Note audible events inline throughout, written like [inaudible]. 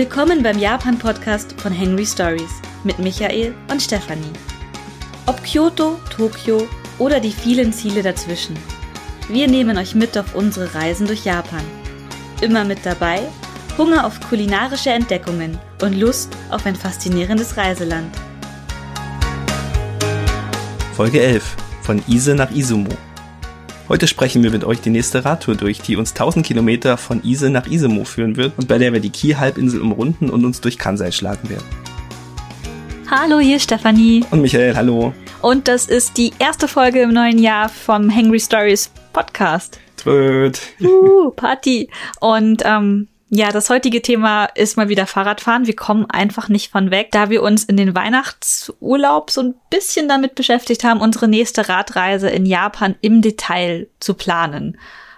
Willkommen beim Japan-Podcast von Henry Stories mit Michael und Stefanie. Ob Kyoto, Tokio oder die vielen Ziele dazwischen. Wir nehmen euch mit auf unsere Reisen durch Japan. Immer mit dabei Hunger auf kulinarische Entdeckungen und Lust auf ein faszinierendes Reiseland. Folge 11 von Ise nach Izumo. Heute sprechen wir mit euch die nächste Radtour durch, die uns 1000 Kilometer von Ise nach Izumo führen wird und bei der wir die Ki-Halbinsel umrunden und uns durch Kansai schlagen werden. Hallo, hier ist Stefanie. Und Michael, hallo. Und das ist die erste Folge im neuen Jahr vom Hangry Stories Podcast. Tröd. Uh, Party. Und ähm, ja, das heutige Thema ist mal wieder Fahrradfahren. Wir kommen einfach nicht von weg, da wir uns in den Weihnachtsurlaub so ein bisschen damit beschäftigt haben, unsere nächste Radreise in Japan im Detail zu planen.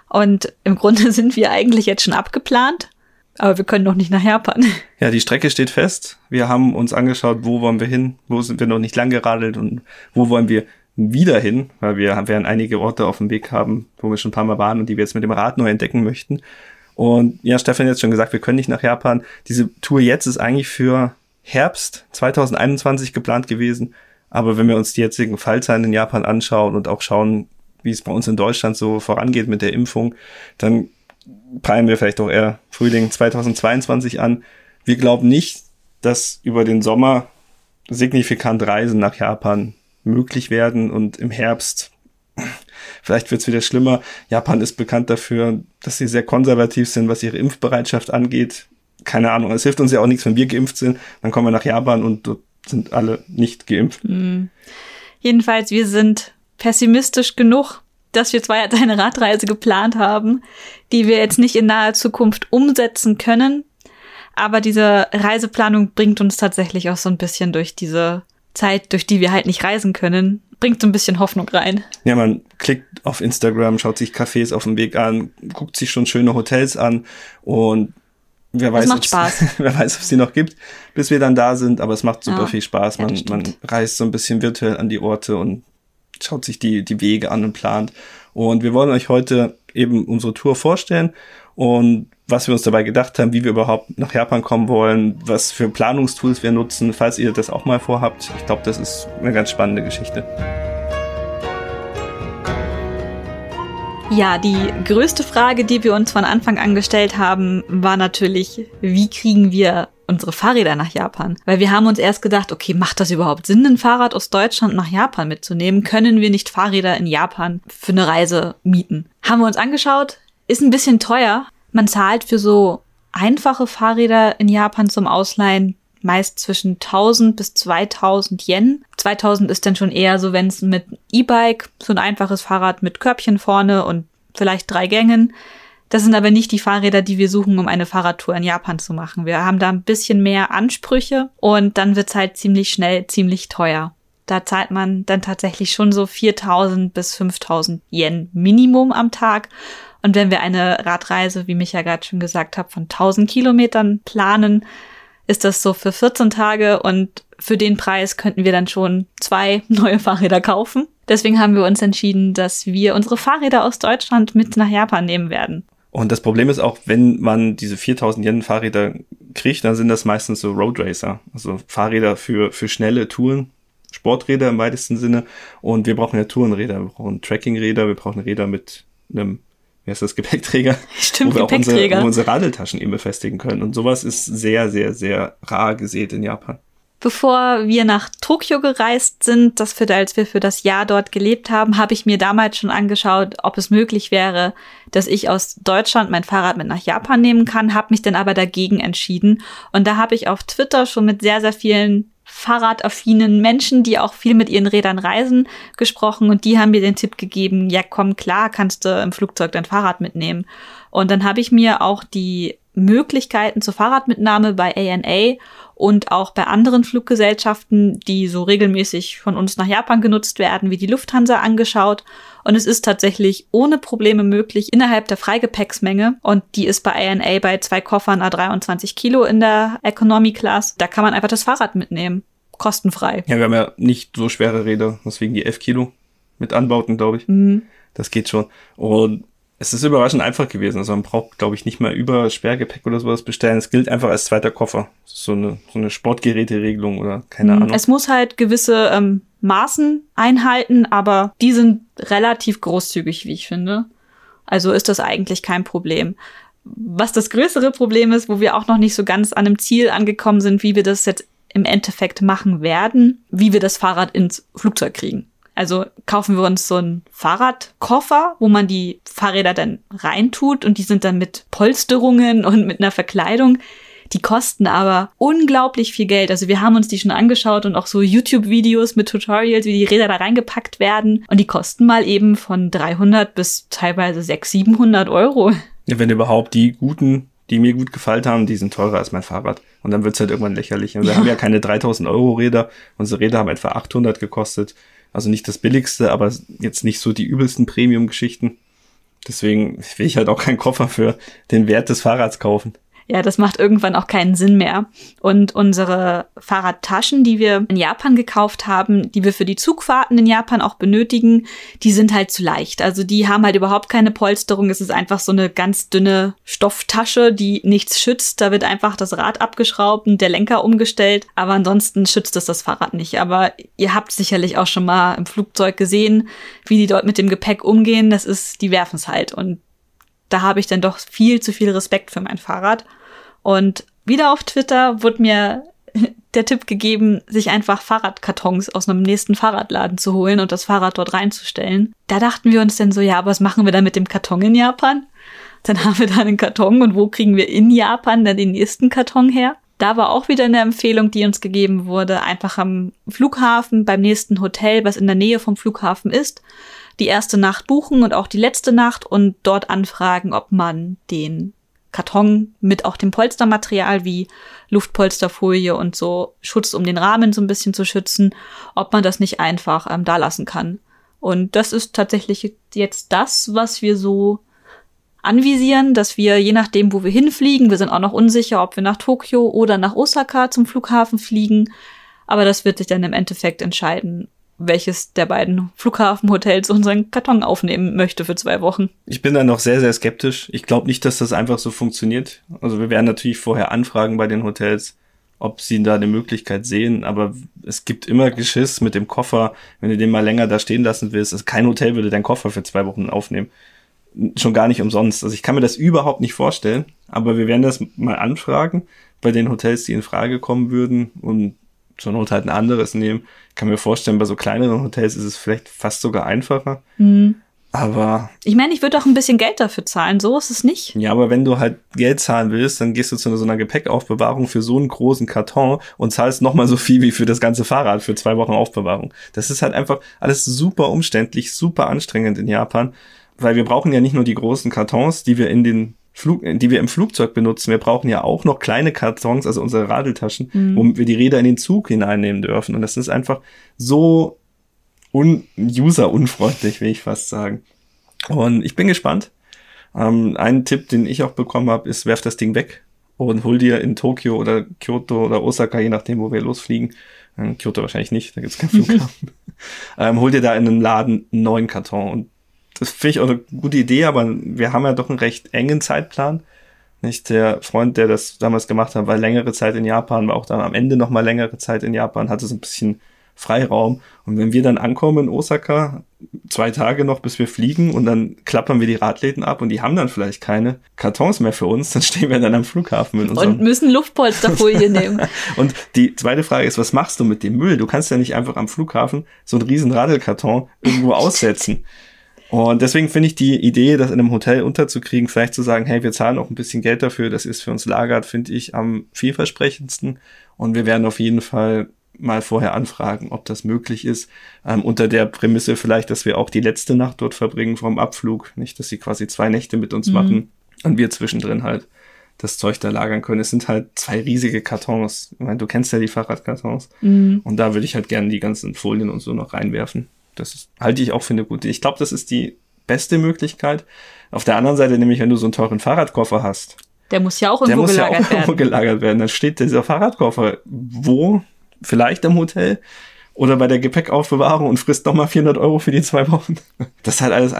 Und im Grunde [laughs] sind wir eigentlich jetzt schon abgeplant, aber wir können noch nicht nach Japan. Ja, die Strecke steht fest. Wir haben uns angeschaut, wo wollen wir hin, wo sind wir noch nicht lang geradelt und wo wollen wir wieder hin, weil wir werden einige Orte auf dem Weg haben, wo wir schon ein paar Mal waren und die wir jetzt mit dem Rad neu entdecken möchten. Und ja, Stefan hat jetzt schon gesagt, wir können nicht nach Japan. Diese Tour jetzt ist eigentlich für Herbst 2021 geplant gewesen. Aber wenn wir uns die jetzigen Fallzahlen in Japan anschauen und auch schauen, wie es bei uns in Deutschland so vorangeht mit der Impfung, dann peilen wir vielleicht auch eher Frühling 2022 an. Wir glauben nicht, dass über den Sommer signifikant Reisen nach Japan möglich werden und im Herbst Vielleicht wird es wieder schlimmer. Japan ist bekannt dafür, dass sie sehr konservativ sind, was ihre Impfbereitschaft angeht. Keine Ahnung, es hilft uns ja auch nichts, wenn wir geimpft sind. Dann kommen wir nach Japan und dort sind alle nicht geimpft. Mhm. Jedenfalls, wir sind pessimistisch genug, dass wir zwar jetzt eine Radreise geplant haben, die wir jetzt nicht in naher Zukunft umsetzen können, aber diese Reiseplanung bringt uns tatsächlich auch so ein bisschen durch diese Zeit, durch die wir halt nicht reisen können, bringt so ein bisschen Hoffnung rein. Ja, man klickt auf Instagram, schaut sich Cafés auf dem Weg an, guckt sich schon schöne Hotels an und wer weiß, [laughs] wer weiß, ob es die noch gibt, bis wir dann da sind, aber es macht super ja, viel Spaß. Man, ja, man reist so ein bisschen virtuell an die Orte und schaut sich die, die Wege an und plant. Und wir wollen euch heute eben unsere Tour vorstellen und was wir uns dabei gedacht haben, wie wir überhaupt nach Japan kommen wollen, was für Planungstools wir nutzen, falls ihr das auch mal vorhabt. Ich glaube, das ist eine ganz spannende Geschichte. Ja, die größte Frage, die wir uns von Anfang an gestellt haben, war natürlich, wie kriegen wir unsere Fahrräder nach Japan? Weil wir haben uns erst gedacht, okay, macht das überhaupt Sinn, ein Fahrrad aus Deutschland nach Japan mitzunehmen? Können wir nicht Fahrräder in Japan für eine Reise mieten? Haben wir uns angeschaut, ist ein bisschen teuer, man zahlt für so einfache Fahrräder in Japan zum Ausleihen meist zwischen 1000 bis 2000 Yen. 2000 ist dann schon eher so, wenn es mit E-Bike, so ein einfaches Fahrrad mit Körbchen vorne und vielleicht drei Gängen. Das sind aber nicht die Fahrräder, die wir suchen, um eine Fahrradtour in Japan zu machen. Wir haben da ein bisschen mehr Ansprüche und dann wird's halt ziemlich schnell ziemlich teuer. Da zahlt man dann tatsächlich schon so 4000 bis 5000 Yen Minimum am Tag. Und wenn wir eine Radreise, wie Micha gerade schon gesagt hat, von 1000 Kilometern planen, ist das so für 14 Tage und für den Preis könnten wir dann schon zwei [laughs] neue Fahrräder kaufen. Deswegen haben wir uns entschieden, dass wir unsere Fahrräder aus Deutschland mit nach Japan nehmen werden. Und das Problem ist auch, wenn man diese 4000 Yen Fahrräder kriegt, dann sind das meistens so Road Racer, also Fahrräder für, für schnelle Touren, Sporträder im weitesten Sinne. Und wir brauchen ja Tourenräder, wir brauchen Trackingräder, wir brauchen Räder mit einem wie heißt das, Gepäckträger, [laughs] Stimmt, wo wir Gepäckträger. auch unsere, wo unsere Radeltaschen eben befestigen können. Und sowas ist sehr, sehr, sehr rar gesät in Japan. Bevor wir nach Tokio gereist sind, das für, als wir für das Jahr dort gelebt haben, habe ich mir damals schon angeschaut, ob es möglich wäre, dass ich aus Deutschland mein Fahrrad mit nach Japan nehmen kann, habe mich dann aber dagegen entschieden. Und da habe ich auf Twitter schon mit sehr, sehr vielen fahrradaffinen Menschen, die auch viel mit ihren Rädern reisen, gesprochen und die haben mir den Tipp gegeben, ja komm, klar, kannst du im Flugzeug dein Fahrrad mitnehmen. Und dann habe ich mir auch die Möglichkeiten zur Fahrradmitnahme bei ANA und auch bei anderen Fluggesellschaften, die so regelmäßig von uns nach Japan genutzt werden, wie die Lufthansa angeschaut. Und es ist tatsächlich ohne Probleme möglich innerhalb der Freigepäcksmenge. Und die ist bei ANA bei zwei Koffern A23 Kilo in der Economy Class. Da kann man einfach das Fahrrad mitnehmen. Kostenfrei. Ja, wir haben ja nicht so schwere Räder, deswegen die 11 Kilo mit Anbauten, glaube ich. Mhm. Das geht schon. Und es ist überraschend einfach gewesen. Also man braucht, glaube ich, nicht mal über Sperrgepäck oder sowas bestellen. Es gilt einfach als zweiter Koffer. So eine, so eine Sportgeräteregelung oder keine Hm, Ahnung. Es muss halt gewisse ähm, Maßen einhalten, aber die sind relativ großzügig, wie ich finde. Also ist das eigentlich kein Problem. Was das größere Problem ist, wo wir auch noch nicht so ganz an einem Ziel angekommen sind, wie wir das jetzt im Endeffekt machen werden, wie wir das Fahrrad ins Flugzeug kriegen. Also kaufen wir uns so einen Fahrradkoffer, wo man die Fahrräder dann reintut und die sind dann mit Polsterungen und mit einer Verkleidung. Die kosten aber unglaublich viel Geld. Also wir haben uns die schon angeschaut und auch so YouTube-Videos mit Tutorials, wie die Räder da reingepackt werden. Und die kosten mal eben von 300 bis teilweise 600, 700 Euro. Ja, wenn überhaupt die guten, die mir gut gefallen haben, die sind teurer als mein Fahrrad. Und dann wird's halt irgendwann lächerlich. Und wir Ja. haben ja keine 3000 Euro Räder. Unsere Räder haben etwa 800 gekostet. Also nicht das billigste, aber jetzt nicht so die übelsten Premium-Geschichten. Deswegen will ich halt auch keinen Koffer für den Wert des Fahrrads kaufen. Ja, das macht irgendwann auch keinen Sinn mehr. Und unsere Fahrradtaschen, die wir in Japan gekauft haben, die wir für die Zugfahrten in Japan auch benötigen, die sind halt zu leicht. Also die haben halt überhaupt keine Polsterung. Es ist einfach so eine ganz dünne Stofftasche, die nichts schützt. Da wird einfach das Rad abgeschraubt und der Lenker umgestellt. Aber ansonsten schützt es das Fahrrad nicht. Aber ihr habt sicherlich auch schon mal im Flugzeug gesehen, wie die dort mit dem Gepäck umgehen. Das ist, die werfen es halt. Und da habe ich dann doch viel zu viel Respekt für mein Fahrrad. Und wieder auf Twitter wurde mir [laughs] der Tipp gegeben, sich einfach Fahrradkartons aus einem nächsten Fahrradladen zu holen und das Fahrrad dort reinzustellen. Da dachten wir uns dann so, ja, was machen wir dann mit dem Karton in Japan? Dann [laughs] haben wir da einen Karton und wo kriegen wir in Japan dann den nächsten Karton her? Da war auch wieder eine Empfehlung, die uns gegeben wurde, einfach am Flughafen, beim nächsten Hotel, was in der Nähe vom Flughafen ist, die erste Nacht buchen und auch die letzte Nacht und dort anfragen, ob man den Karton mit auch dem Polstermaterial wie Luftpolsterfolie und so Schutz, um den Rahmen so ein bisschen zu schützen, ob man das nicht einfach ähm, da lassen kann. Und das ist tatsächlich jetzt das, was wir so anvisieren, dass wir je nachdem, wo wir hinfliegen, wir sind auch noch unsicher, ob wir nach Tokio oder nach Osaka zum Flughafen fliegen, aber das wird sich dann im Endeffekt entscheiden, welches der beiden Flughafenhotels unseren Karton aufnehmen möchte für zwei Wochen. Ich bin da noch sehr, sehr skeptisch. Ich glaube nicht, dass das einfach so funktioniert. Also wir werden natürlich vorher anfragen bei den Hotels, ob sie da eine Möglichkeit sehen, aber es gibt immer Geschiss mit dem Koffer, wenn du den mal länger da stehen lassen willst. Also kein Hotel würde deinen Koffer für zwei Wochen aufnehmen. Schon gar nicht umsonst. Also ich kann mir das überhaupt nicht vorstellen, aber wir werden das mal anfragen bei den Hotels, die in Frage kommen würden und zur Not halt ein anderes nehmen. Ich kann mir vorstellen, bei so kleineren Hotels ist es vielleicht fast sogar einfacher. Mhm. Aber Ich meine, ich würde auch ein bisschen Geld dafür zahlen, so ist es nicht. ja, aber wenn du halt Geld zahlen willst, dann gehst du zu so einer Gepäckaufbewahrung für so einen großen Karton und zahlst nochmal so viel wie für das ganze Fahrrad für zwei Wochen Aufbewahrung. Das ist halt einfach alles super umständlich, super anstrengend in Japan, weil wir brauchen ja nicht nur die großen Kartons, die wir in den Flug, die wir im Flugzeug benutzen. Wir brauchen ja auch noch kleine Kartons, also unsere Radeltaschen, Mhm. womit wir die Räder in den Zug hineinnehmen dürfen. Und das ist einfach so un user-unfreundlich, will ich fast sagen. Und ich bin gespannt. Ähm, ein Tipp, den ich auch bekommen habe, ist, werf das Ding weg und hol dir in Tokio oder Kyoto oder Osaka, je nachdem, wo wir losfliegen, ähm, Kyoto wahrscheinlich nicht, da gibt's keinen Flughafen, [laughs] ähm, hol dir da in einem Laden einen neuen Karton. Und das finde ich auch eine gute Idee, aber wir haben ja doch einen recht engen Zeitplan. Nicht der Freund, der das damals gemacht hat, war längere Zeit in Japan, war auch dann am Ende noch mal längere Zeit in Japan, hatte so ein bisschen Freiraum. Und wenn wir dann ankommen in Osaka, zwei Tage noch, bis wir fliegen, und dann klappern wir die Radläden ab und die haben dann vielleicht keine Kartons mehr für uns, [laughs] dann stehen wir dann am Flughafen mit Und unserem. müssen Luftpolsterfolie nehmen. [laughs] Und die zweite Frage ist, was machst du mit dem Müll? Du kannst ja nicht einfach am Flughafen so einen riesen Radelkarton irgendwo [laughs] aussetzen. Und deswegen finde ich die Idee, das in einem Hotel unterzukriegen, vielleicht zu sagen, hey, wir zahlen auch ein bisschen Geld dafür, das ist für uns lagert, finde ich am vielversprechendsten. Und wir werden auf jeden Fall mal vorher anfragen, ob das möglich ist, ähm, unter der Prämisse vielleicht, dass wir auch die letzte Nacht dort verbringen vom Abflug, nicht, dass sie quasi zwei Nächte mit uns Mhm. machen und wir zwischendrin halt das Zeug da lagern können. Es sind halt zwei riesige Kartons. Ich meine, du kennst ja die Fahrradkartons. Mhm. Und da würde ich halt gerne die ganzen Folien und so noch reinwerfen. Das ist, halte ich auch für eine gute. Ich glaube, das ist die beste Möglichkeit. Auf der anderen Seite, nämlich, wenn du so einen teuren Fahrradkoffer hast, Der muss ja auch der irgendwo muss ja auch gelagert [laughs] irgendwo werden. gelagert werden. Dann steht dieser Fahrradkoffer wo? Vielleicht im Hotel oder bei der Gepäckaufbewahrung und frisst nochmal 400 Euro für die zwei Wochen. [laughs] Das ist halt alles,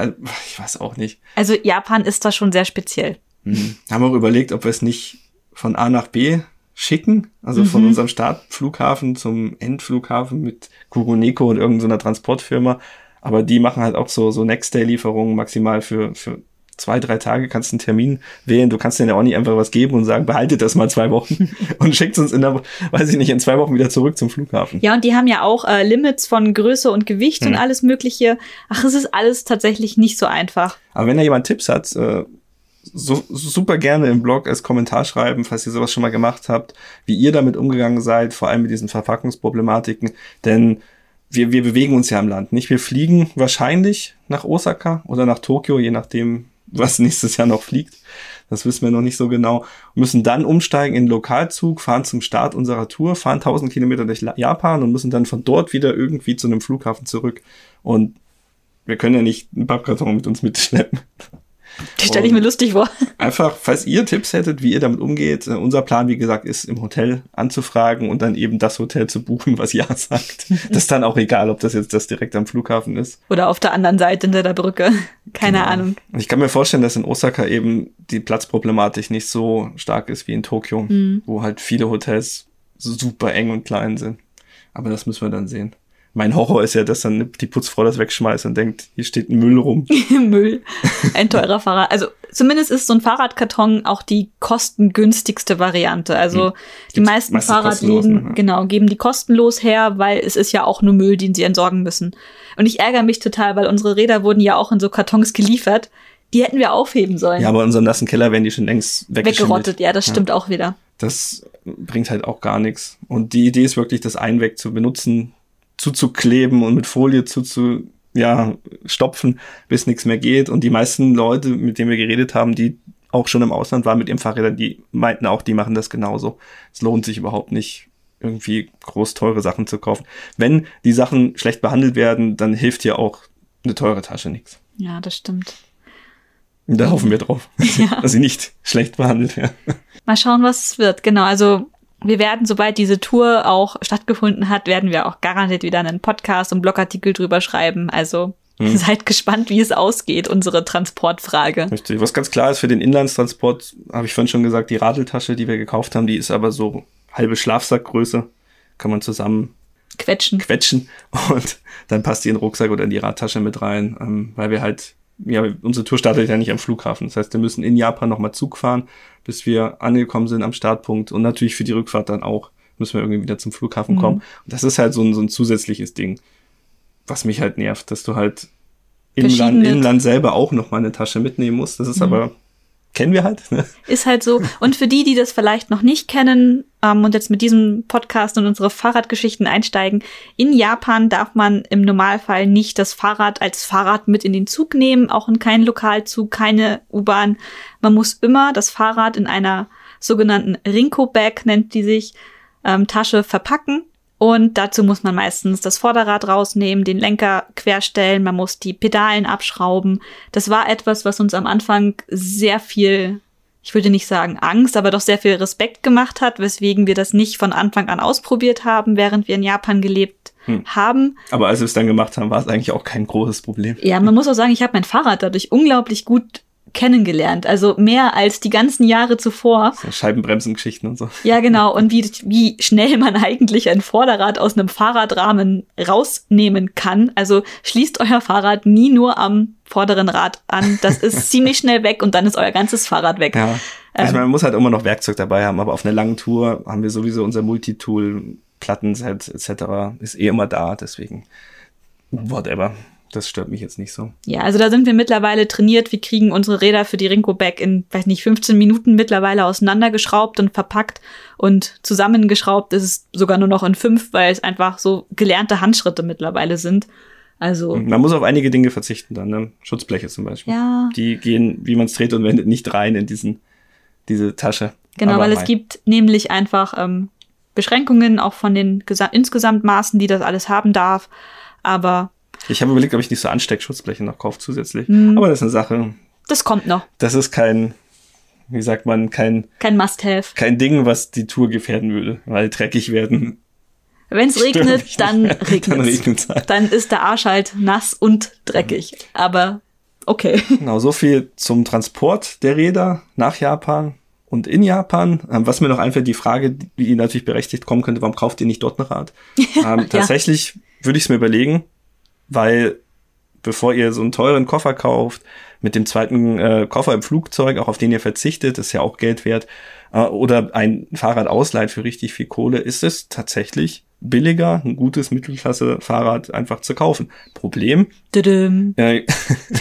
ich weiß auch nicht. Also Japan ist da schon sehr speziell. Mhm. Haben auch überlegt, ob wir es nicht von A nach B schicken, also mhm. von unserem Startflughafen zum Endflughafen mit Kuroneko und irgendeiner Transportfirma. Aber die machen halt auch so, so Next-Day-Lieferungen maximal für, für zwei, drei Tage kannst du einen Termin wählen. Du kannst denen ja auch nicht einfach was geben und sagen, behaltet das mal zwei Wochen [laughs] und schickt uns in der, weiß ich nicht, in zwei Wochen wieder zurück zum Flughafen. Ja, und die haben ja auch äh, Limits von Größe und Gewicht hm. und alles Mögliche. Ach, es ist alles tatsächlich nicht so einfach. Aber wenn da jemand Tipps hat, äh, so, super gerne im Blog als Kommentar schreiben, falls ihr sowas schon mal gemacht habt, wie ihr damit umgegangen seid, vor allem mit diesen Verpackungsproblematiken, denn wir, wir bewegen uns ja im Land, nicht? Wir fliegen wahrscheinlich nach Osaka oder nach Tokio, je nachdem, was [laughs] nächstes Jahr noch fliegt. Das wissen wir noch nicht so genau. müssen dann umsteigen in den Lokalzug, fahren zum Start unserer Tour, fahren 1000 Kilometer durch Japan und müssen dann von dort wieder irgendwie zu einem Flughafen zurück. Und wir können ja nicht einen Pappkarton mit uns mitschleppen. Die stelle ich mir lustig vor. Einfach, falls ihr Tipps hättet, wie ihr damit umgeht. Äh, unser Plan, wie gesagt, ist im Hotel anzufragen und dann eben das Hotel zu buchen, was [laughs] ja sagt. das ist dann auch egal, ob das jetzt das direkt am Flughafen ist. Oder auf der anderen Seite hinter der Brücke. [laughs] Keine genau. Ahnung. Ich kann mir vorstellen, dass in Osaka eben die Platzproblematik nicht so stark ist wie in Tokio, mhm. wo halt viele Hotels super eng und klein sind. Aber das müssen wir dann sehen mein Horror ist ja, dass dann die Putzfrau das wegschmeißt und denkt, hier steht Müll rum. [laughs] Müll. Ein teurer Fahrrad. Also zumindest ist so ein Fahrradkarton auch die kostengünstigste Variante. Also hm. die meisten Fahrradläden, ne? genau, geben die kostenlos her, weil es ist ja auch nur Müll, den sie entsorgen müssen. Und ich ärgere mich total, weil unsere Räder wurden ja auch in so Kartons geliefert. Die hätten wir aufheben sollen. Ja, aber in unserem nassen Keller werden die schon längst weggerottet. Ja, das stimmt ja. auch wieder. Das bringt halt auch gar nichts. Und die Idee ist wirklich, das Einweg zu benutzen, zuzukleben und mit Folie zuzu, ja, stopfen, bis nichts mehr geht. Und die meisten Leute, mit denen wir geredet haben, die auch schon im Ausland waren mit ihrem Fahrrädern, die meinten auch, die machen das genauso. Es lohnt sich überhaupt nicht, irgendwie groß teure Sachen zu kaufen. Wenn die Sachen schlecht behandelt werden, dann hilft ja auch eine teure Tasche nichts. Ja, das stimmt. Da hoffen wir drauf, [laughs] ja. dass sie nicht schlecht behandelt werden. Mal schauen, was es wird. Genau, also wir werden, sobald diese Tour auch stattgefunden hat, werden wir auch garantiert wieder einen Podcast und Blogartikel drüber schreiben. Also hm. [laughs] seid gespannt, wie es ausgeht, unsere Transportfrage. Richtig. Was ganz klar ist für den Inlandstransport, habe ich vorhin schon gesagt, die Radeltasche, die wir gekauft haben, die ist aber so halbe Schlafsackgröße. Kann man zusammen quetschen. quetschen und dann passt die in den Rucksack oder in die Radtasche mit rein, ähm, weil wir halt ja, unsere Tour startet ja nicht am Flughafen. Das heißt, wir müssen in Japan nochmal Zug fahren, bis wir angekommen sind am Startpunkt. Und natürlich für die Rückfahrt dann auch müssen wir irgendwie wieder zum Flughafen mhm. kommen. Und das ist halt so ein, so ein zusätzliches Ding, was mich halt nervt, dass du halt im Land, im Land selber auch nochmal eine Tasche mitnehmen musst. Das ist mhm. aber kennen wir halt. Ne? Ist halt so. Und für die, die das vielleicht noch nicht kennen ähm, und jetzt mit diesem Podcast und unsere Fahrradgeschichten einsteigen, in Japan darf man im Normalfall nicht das Fahrrad als Fahrrad mit in den Zug nehmen, auch in keinen Lokalzug, keine U-Bahn. Man muss immer das Fahrrad in einer sogenannten Rinko-Bag, nennt die sich, ähm, Tasche verpacken und dazu muss man meistens das Vorderrad rausnehmen, den Lenker querstellen, man muss die Pedalen abschrauben. Das war etwas, was uns am Anfang sehr viel, ich würde nicht sagen Angst, aber doch sehr viel Respekt gemacht hat, weswegen wir das nicht von Anfang an ausprobiert haben, während wir in Japan gelebt hm. haben. Aber als wir es dann gemacht haben, war es eigentlich auch kein großes Problem. Ja, man muss auch sagen, ich habe mein Fahrrad dadurch unglaublich gut kennengelernt. Also mehr als die ganzen Jahre zuvor. So Scheibenbremsengeschichten und so. Ja, genau. Und wie, wie schnell man eigentlich ein Vorderrad aus einem Fahrradrahmen rausnehmen kann. Also schließt euer Fahrrad nie nur am vorderen Rad an. Das ist [laughs] ziemlich schnell weg und dann ist euer ganzes Fahrrad weg. Ja. Also ähm, man muss halt immer noch Werkzeug dabei haben, aber auf einer langen Tour haben wir sowieso unser Multitool, Plattenset etc. ist eh immer da, deswegen whatever das stört mich jetzt nicht so. Ja, also da sind wir mittlerweile trainiert. Wir kriegen unsere Räder für die Rinko Back in, weiß nicht, 15 Minuten mittlerweile auseinandergeschraubt und verpackt und zusammengeschraubt ist es sogar nur noch in fünf, weil es einfach so gelernte Handschritte mittlerweile sind. Also. Man muss auf einige Dinge verzichten dann, ne? Schutzbleche zum Beispiel. Ja. Die gehen, wie man es dreht und wendet, nicht rein in diesen, diese Tasche. Genau, Aber weil es gibt nämlich einfach ähm, Beschränkungen auch von den insgesamt Maßen, die das alles haben darf. Aber ich habe überlegt, ob ich nicht so Ansteckschutzbleche noch kaufe zusätzlich. Mhm. Aber das ist eine Sache. Das kommt noch. Das ist kein, wie sagt man, kein. Kein Must-Have. Kein Ding, was die Tour gefährden würde, weil dreckig werden. Wenn es regnet, dann regnet [laughs] Dann es. regnet's halt. Dann ist der Arsch halt nass und dreckig. Aber okay. [laughs] Genau, so viel zum Transport der Räder nach Japan und in Japan. Ähm, was mir noch einfällt, die Frage, die natürlich berechtigt kommen könnte, warum kauft ihr nicht dort ein Rad? [laughs] ähm, tatsächlich würde ich es mir überlegen, weil bevor ihr so einen teuren Koffer kauft, mit dem zweiten äh, Koffer im Flugzeug, auch auf den ihr verzichtet, ist ja auch Geld wert, äh, oder ein Fahrrad ausleiht für richtig viel Kohle, ist es tatsächlich billiger, ein gutes Mittelklasse-Fahrrad einfach zu kaufen. Problem,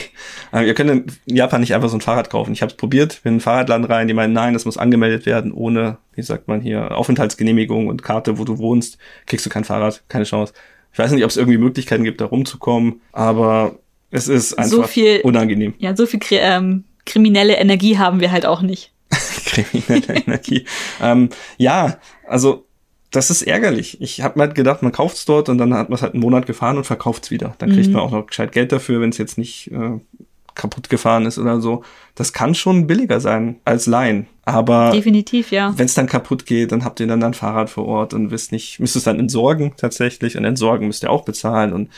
[laughs] aber ihr könnt in Japan nicht einfach so ein Fahrrad kaufen. Ich habe es probiert, bin in einen Fahrradladen rein, die meinen, nein, das muss angemeldet werden, ohne, wie sagt man hier, Aufenthaltsgenehmigung und Karte, wo du wohnst, kriegst du kein Fahrrad, keine Chance. Ich weiß nicht, ob es irgendwie Möglichkeiten gibt, da rumzukommen, aber es ist einfach So viel- unangenehm. Ja, so viel kri ähm, kriminelle Energie haben wir halt auch nicht. [laughs] kriminelle Energie. ähm, ja, also das ist ärgerlich. Ich habe mir halt gedacht, man kauft's dort und dann hat man es halt einen Monat gefahren und verkauft's wieder. Dann kriegt Mhm. man auch noch gescheit Geld dafür, wenn es jetzt nicht äh, kaputt gefahren ist oder so. Das kann schon billiger sein als Leihen. Aber Definitiv, ja. wenn es dann kaputt geht, dann habt ihr dann ein Fahrrad vor Ort und wisst nicht, müsst es dann entsorgen tatsächlich. Und entsorgen müsst ihr auch bezahlen. Und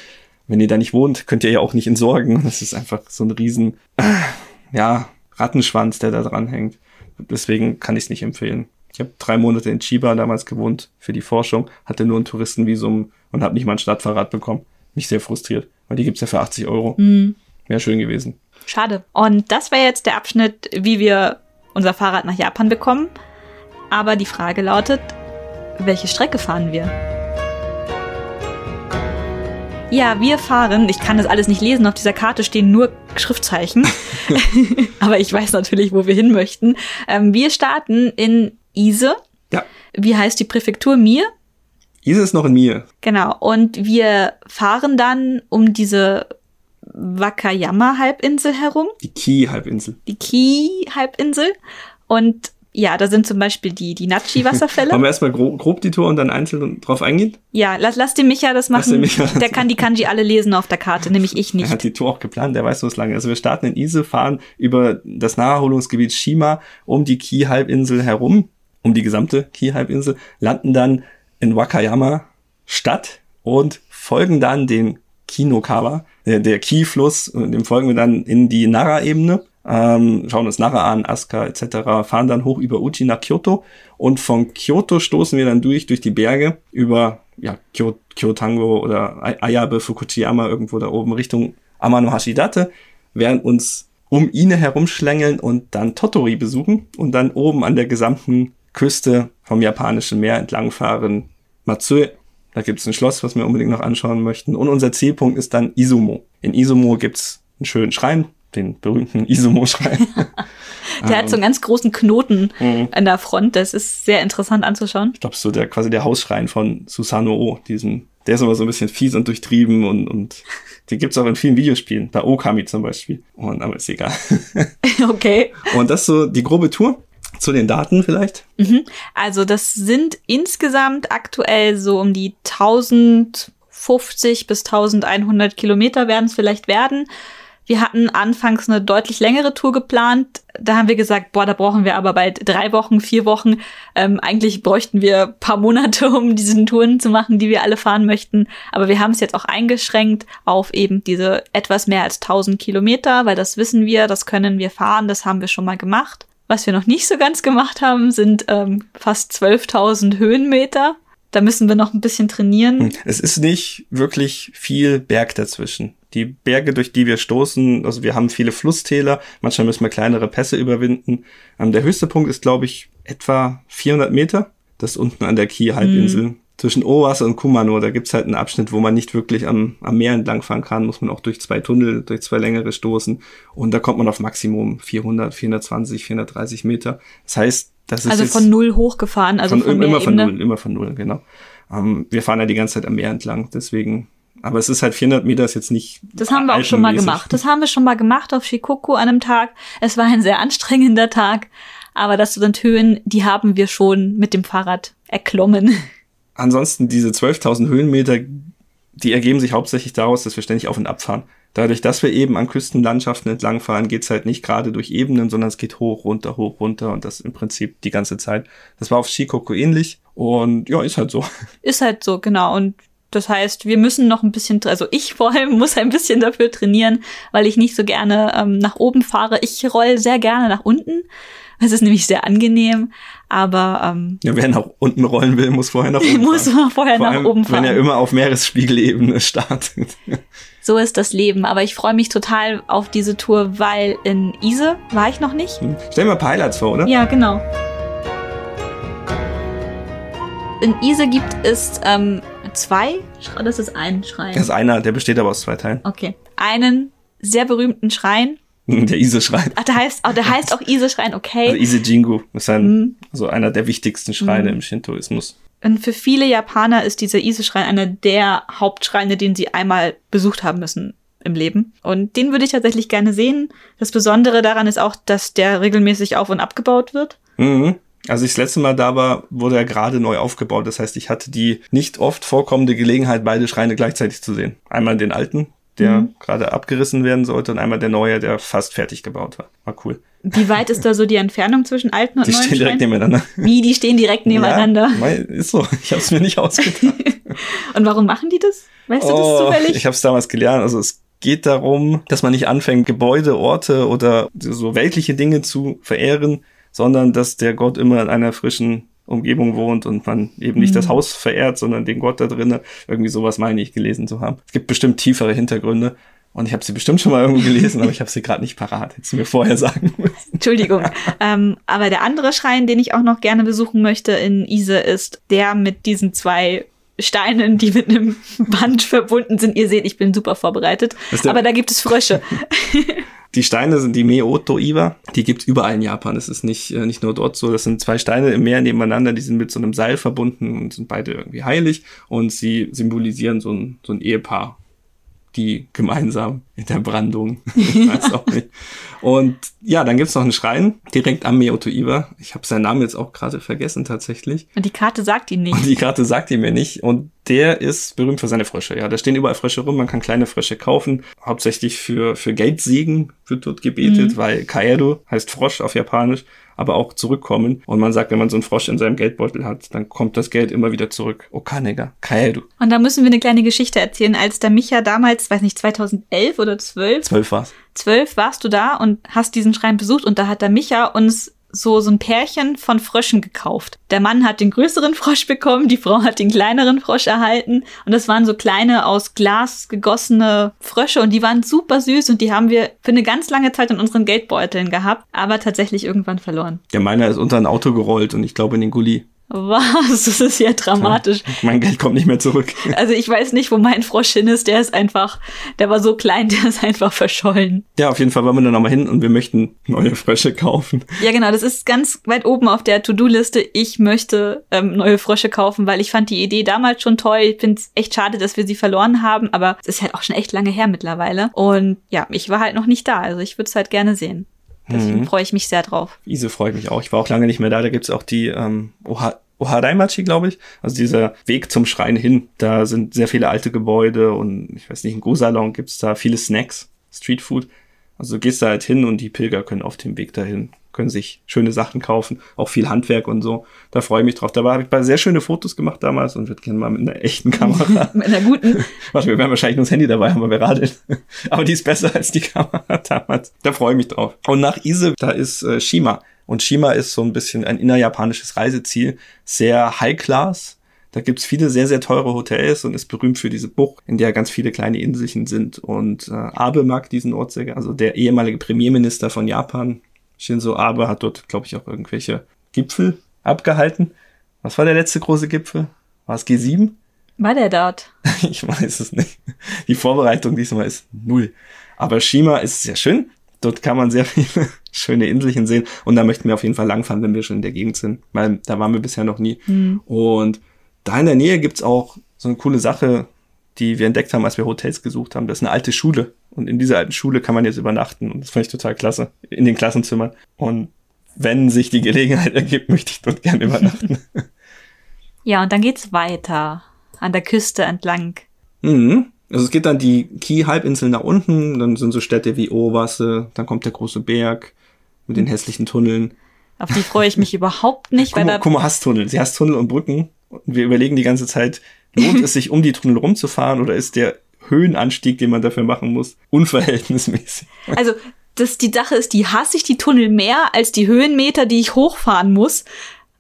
wenn ihr da nicht wohnt, könnt ihr ja auch nicht entsorgen. [laughs] Das ist einfach so ein riesen, ja, Rattenschwanz, der da dran hängt. Deswegen kann ich es nicht empfehlen. Ich habe drei Monate in Chiba damals gewohnt für die Forschung, hatte nur ein Touristenvisum und habe nicht mal ein Stadtfahrrad bekommen. Mich sehr frustriert, weil die gibt's ja für 80 Euro. Wäre schön gewesen. Schade. Und das wäre jetzt der Abschnitt, wie wir unser Fahrrad nach Japan bekommen. Aber die Frage lautet, welche Strecke fahren wir? Ja, wir fahren, ich kann das alles nicht lesen, auf dieser Karte stehen nur Schriftzeichen, [laughs] aber ich weiß natürlich, wo wir hin möchten. Ähm, wir starten in Ise. Ja, Wie heißt die Präfektur? Mir? Ise ist noch in mir. Genau. Und wir fahren dann um diese Wakayama-Halbinsel herum. Die Ki-Halbinsel. die Ki-Halbinsel. Und ja, da sind zum Beispiel die, die [laughs] Wollen Nachi-Wasserfälle. wir erstmal grob, grob die Tour und dann einzeln drauf eingehen? ja, lass, lass den Micha das Lass den machen. Micha Der kann die Kanji alle lesen auf der Karte, nämlich ich Er nicht. hat die Tour auch geplant, der weiß, wo es lang ist. Also wir starten in Ise, fahren über das Naherholungsgebiet Shima um die Ki-Halbinsel herum, um die gesamte Ki-Halbinsel, landen dann in Wakayama Stadt und folgen dann den Kinokawa, der, der Ki-Fluss, und dem folgen wir dann in die Nara-Ebene, ähm, schauen uns Nara an, Asuka etc., fahren dann hoch über Uchi nach Kyoto und von Kyoto stoßen wir dann durch, durch die Berge über ja, Kyo, Kyotango oder Ay- Ayabe, Fukuchiyama, irgendwo da oben Richtung Amano Hashidate, werden uns um Ine herumschlängeln und dann Totori besuchen und dann oben an der gesamten Küste vom japanischen Meer entlangfahren. Matsue, da gibt's ein Schloss, was wir unbedingt noch anschauen möchten. Und unser Zielpunkt ist dann Izumo. In Izumo gibt's einen schönen Schrein, den berühmten [laughs] Izumo-Schrein. Der hat so einen ganz großen Knoten Mhm. an der Front. Das ist sehr interessant anzuschauen. ich glaube, so der quasi der Hausschrein von Susanoo, diesem, der ist aber so ein bisschen fies und durchtrieben und, und die gibt's auch in vielen Videospielen, bei Okami zum Beispiel. Und aber ist egal. [laughs] [laughs] okay. Und das ist so die grobe Tour. Zu den Daten vielleicht. Also das sind insgesamt aktuell so um die 1050 bis 1100 Kilometer werden es vielleicht werden. Wir hatten anfangs eine deutlich längere Tour geplant. Da haben wir gesagt, boah, da brauchen wir aber bald drei Wochen, vier Wochen. Ähm, eigentlich bräuchten wir paar Monate, [laughs] um diesen Touren zu machen, die wir alle fahren möchten. Aber wir haben es jetzt auch eingeschränkt auf eben diese etwas mehr als 1000 Kilometer, weil das wissen wir, das können wir fahren, das haben wir schon mal gemacht. Was wir noch nicht so ganz gemacht haben, sind ähm, fast 12.000 Höhenmeter. Da müssen wir noch ein bisschen trainieren. Es ist nicht wirklich viel Berg dazwischen. Die Berge, durch die wir stoßen, also wir haben viele Flusstäler, manchmal müssen wir kleinere Pässe überwinden. Ähm, der höchste Punkt ist, glaube ich, etwa 400 Meter. Das ist unten an der Ki-Halbinsel. Zwischen Owase und Kumano, da gibt's halt einen Abschnitt, wo man nicht wirklich am, am Meer entlang fahren kann, muss man auch durch zwei Tunnel, durch zwei längere stoßen. Und da kommt man auf Maximum 400, 420, 430 Meter. Das heißt, das ist Also von null hochgefahren, also von, von, immer von Ebene. null, immer von null, genau. Ähm, wir fahren ja die ganze Zeit am Meer entlang, deswegen. Aber es ist halt 400 Meter, ist jetzt nicht. Das haben wir auch schon mal gemacht. Das haben wir schon mal gemacht auf Shikoku an einem Tag. Es war ein sehr anstrengender Tag. Aber das sind Höhen, die haben wir schon mit dem Fahrrad erklommen. Ansonsten diese 12.000 Höhenmeter, die ergeben sich hauptsächlich daraus, dass wir ständig auf und ab fahren. Dadurch, dass wir eben an Küstenlandschaften entlangfahren, geht's halt nicht gerade durch Ebenen, sondern es geht hoch, runter, hoch, runter und das im Prinzip die ganze Zeit. Das war auf Shikoku ähnlich und ja, ist halt so. [laughs] Ist halt so, genau. Und das heißt, wir müssen noch ein bisschen, also ich vor allem [laughs] muss ein bisschen dafür trainieren, weil ich nicht so gerne ähm, nach oben fahre. Ich roll sehr gerne nach unten. Es ist nämlich sehr angenehm, aber ähm, ja, wer nach unten rollen will, muss vorher nach [laughs] oben muss fahren. vorher Vor nach allem, oben fahren. Wenn er immer auf Meeresspiegelebene startet. [laughs] So ist das Leben. Aber ich freue mich total auf diese Tour, weil in Ise war ich noch nicht. Stell dir mal Pilots vor, oder? Ja, genau. In Ise gibt es ähm, zwei, das ist ein Schrein. Das ist einer, der besteht aber aus zwei Teilen. Okay. Einen sehr berühmten Schrein. [laughs] Der Ise-Schrein. Ach, der heißt, oh, der heißt auch Ise-Schrein, Also okay. Ise Jingu ist ein, Mhm. so einer der wichtigsten Schreine im Shintoismus. Und für viele Japaner ist dieser Ise-Schrein einer der Hauptschreine, den sie einmal besucht haben müssen im Leben. Und den würde ich tatsächlich gerne sehen. Das Besondere daran ist auch, dass der regelmäßig auf und abgebaut wird. Mhm. Als ich das letzte Mal da war, wurde er gerade neu aufgebaut. Das heißt, ich hatte die nicht oft vorkommende Gelegenheit, beide Schreine gleichzeitig zu sehen. Einmal den alten, der Mhm. gerade abgerissen werden sollte, und einmal der neue, der fast fertig gebaut war. War cool. Wie weit ist da so die Entfernung zwischen alten und Die neuen stehen direkt Schreinen? nebeneinander. Wie, die stehen direkt nebeneinander. Ja, ist so. Ich habe es mir nicht ausgedacht. [laughs] Und warum machen die das? Weißt du das Oh, zufällig? Ich habe es damals gelernt. Also es geht darum, dass man nicht anfängt, Gebäude, Orte oder so weltliche Dinge zu verehren, sondern dass der Gott immer in einer frischen Umgebung wohnt und man eben nicht Mhm. das Haus verehrt, sondern den Gott da drinnen. Irgendwie sowas meine ich gelesen zu haben. Es gibt bestimmt tiefere Hintergründe. Und ich habe sie bestimmt schon mal irgendwo gelesen, aber ich habe sie gerade nicht parat. Hättest du mir vorher sagen müssen. Entschuldigung. ähm, aber der andere Schrein, den ich auch noch gerne besuchen möchte in Ise, ist der mit diesen zwei Steinen, die mit einem Band verbunden sind. Ihr seht, ich bin super vorbereitet. Aber da gibt es Frösche. [laughs] Die Steine sind die Meoto-Iwa. Die gibt's überall in Japan. Das ist nicht, äh, nicht nur dort so. Das sind zwei Steine im Meer nebeneinander. Die sind mit so einem Seil verbunden und sind beide irgendwie heilig. Und sie symbolisieren so ein, so ein Ehepaar, die gemeinsam in der Brandung. [laughs] Ich weiß auch nicht. Und ja, dann gibt's noch einen Schrein direkt am Meoto-Iwa. Ich habe seinen Namen jetzt auch gerade vergessen tatsächlich. Und die Karte sagt ihn nicht. Und die Karte sagt ihr mir nicht. Und der ist berühmt für seine Frösche. Ja, da stehen überall Frösche rum. Man kann kleine Frösche kaufen. Hauptsächlich für, für Geldsegen wird dort gebetet, Mhm. weil Kaeru heißt Frosch auf Japanisch, aber auch zurückkommen. Und man sagt, wenn man so einen Frosch in seinem Geldbeutel hat, dann kommt das Geld immer wieder zurück. Okanega, Kaeru. Und da müssen wir eine kleine Geschichte erzählen. Als der Micha damals, weiß nicht, 2011 oder 12, Zwölf war's. 12 warst du da und hast diesen Schrein besucht und da hat der Micha uns so, so ein Pärchen von Fröschen gekauft. Der Mann hat den größeren Frosch bekommen, die Frau hat den kleineren Frosch erhalten und das waren so kleine aus Glas gegossene Frösche und die waren super süß und die haben wir für eine ganz lange Zeit in unseren Geldbeuteln gehabt, aber tatsächlich irgendwann verloren. Der meiner ist unter ein Auto gerollt und ich glaube in den Gully. Was? Das ist ja dramatisch. Mein Geld kommt nicht mehr zurück. [laughs] Also ich weiß nicht, wo mein Frosch hin ist. Der ist einfach, der war so klein, [laughs] der ist einfach verschollen. Ja, auf jeden Fall wollen wir da nochmal hin und wir möchten neue Frösche kaufen. Ja, genau, das ist ganz weit oben auf der To-Do-Liste. Ich möchte ähm, neue Frösche kaufen, weil ich fand die Idee damals schon toll. Ich finde es echt schade, dass wir sie verloren haben, aber es ist halt auch schon echt lange her mittlerweile. Und ja, ich war halt noch nicht da, also ich würde es halt gerne sehen. Deswegen freue ich mich sehr drauf. Ise freut mich auch. Ich war auch lange nicht mehr da. Da gibt's auch die ähm, Oha Oharaimachi, glaube ich. Also dieser Weg zum Schrein hin. Da sind sehr viele alte Gebäude und ich weiß nicht, in Go-Salon gibt's da viele Snacks, Streetfood. Also du gehst da halt hin und die Pilger können auf dem Weg dahin, können sich schöne Sachen kaufen, auch viel Handwerk und so. Da freue ich mich drauf. Da habe ich ein paar sehr schöne Fotos gemacht damals und würde gerne mal mit einer echten Kamera. [laughs] Mit einer guten. Warte, wir werden wahrscheinlich nur das Handy dabei haben, weil wir radeln. [laughs] Aber die ist besser als die Kamera [laughs] damals. Da freue ich mich drauf. Und nach Ise, da ist äh, Shima. Und Shima ist so ein bisschen ein innerjapanisches Reiseziel. Sehr High-Class. Da gibt's viele sehr, sehr teure Hotels und ist berühmt für diese Bucht, in der ganz viele kleine Inselchen sind. Und äh, Abe mag diesen Ort sehr gerne. Also der ehemalige Premierminister von Japan, Shinzo Abe, hat dort, glaube ich, auch irgendwelche Gipfel abgehalten. Was war der letzte große Gipfel? War es G7? War der dort? [laughs] Ich weiß es nicht. Die Vorbereitung diesmal ist null. Aber Shima ist sehr schön. Dort kann man sehr [laughs] viele schöne Inselchen sehen. Und da möchten wir auf jeden Fall langfahren, wenn wir schon in der Gegend sind. Weil da waren wir bisher noch nie. Und da in der Nähe gibt's auch so eine coole Sache, die wir entdeckt haben, als wir Hotels gesucht haben. Das ist eine alte Schule. Und in dieser alten Schule kann man jetzt übernachten. Und das fand ich total klasse. In den Klassenzimmern. Und wenn sich die Gelegenheit [laughs] ergibt, möchte ich dort gerne übernachten. [laughs] Ja, und dann geht's weiter. An der Küste entlang. Mhm. Also es geht dann die Ki-Halbinsel nach unten, dann sind so Städte wie Owasse, dann kommt der große Berg mit den hässlichen Tunneln. Auf die freue ich mich [laughs] überhaupt nicht, weil mal, da mal, hast Tunnel. Sie hast Tunnel und Brücken. Und wir überlegen die ganze Zeit, lohnt es sich, um die Tunnel rumzufahren oder ist der Höhenanstieg, den man dafür machen muss, unverhältnismäßig? Also, das die Sache ist, die hasse ich die Tunnel mehr als die Höhenmeter, die ich hochfahren muss,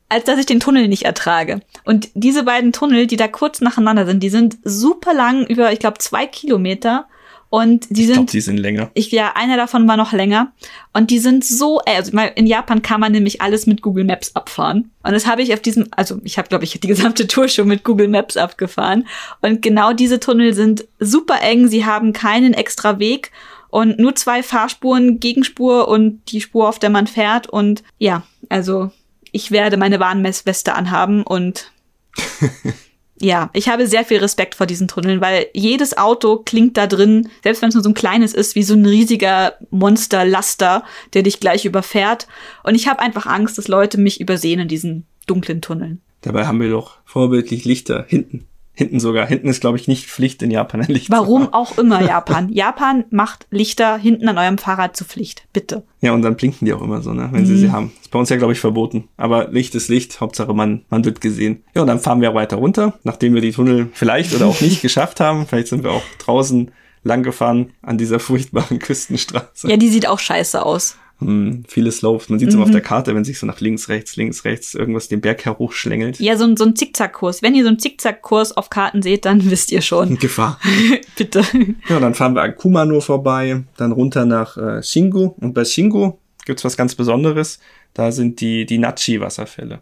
als dass ich den Tunnel nicht ertrage. Und diese beiden Tunnel, die da kurz nacheinander sind, die sind super lang, über, ich glaube, zwei Kilometer. Und die Ich glaube, sind, die sind länger. ich, ja, einer davon war noch länger. Und die sind so, äh, also in Japan kann man nämlich alles mit Google Maps abfahren. Und das habe ich auf diesem, also ich habe, glaube ich, die gesamte [laughs] Tour schon mit Google Maps abgefahren. Und genau diese Tunnel sind super eng. Sie haben keinen extra Weg und nur zwei Fahrspuren, Gegenspur und die Spur, auf der man fährt. Und ja, also ich werde meine Warnmessweste anhaben und [laughs] ja, ich habe sehr viel Respekt vor diesen Tunneln, weil jedes Auto klingt da drin, selbst wenn es nur so ein kleines ist, wie so ein riesiger Monsterlaster, der dich gleich überfährt. Und ich habe einfach Angst, dass Leute mich übersehen in diesen dunklen Tunneln. Dabei haben wir doch vorbildlich Lichter hinten. Hinten sogar. Hinten ist, glaube ich, nicht Pflicht in Japan ein Licht. Warum auch immer [laughs] Japan. Japan macht Lichter hinten an eurem Fahrrad zur Pflicht. Bitte. Ja, und dann blinken die auch immer so, ne, wenn Mhm. sie sie haben. Ist bei uns ja, glaube ich, verboten. Aber Licht ist Licht. Hauptsache, man, man wird gesehen. Ja, und dann fahren wir weiter runter, nachdem wir die Tunnel vielleicht oder auch nicht [laughs] geschafft haben. Vielleicht sind wir auch draußen lang gefahren an dieser furchtbaren Küstenstraße. Ja, die sieht auch scheiße aus. Hm, viele Slopes. Man sieht es Mhm. immer auf der Karte, wenn sich so nach links, rechts, links, rechts irgendwas den Berg hochschlängelt. Ja, so, ein- so ein Zickzackkurs. Wenn ihr so einen Zickzackkurs auf Karten seht, dann [laughs] wisst ihr schon. [laughs] Gefahr. [laughs] Bitte. Ja, dann fahren wir an Kumano vorbei, dann runter nach äh, Shingu. Und bei Shingu gibt's was ganz Besonderes. Da sind die, die Nachi-Wasserfälle.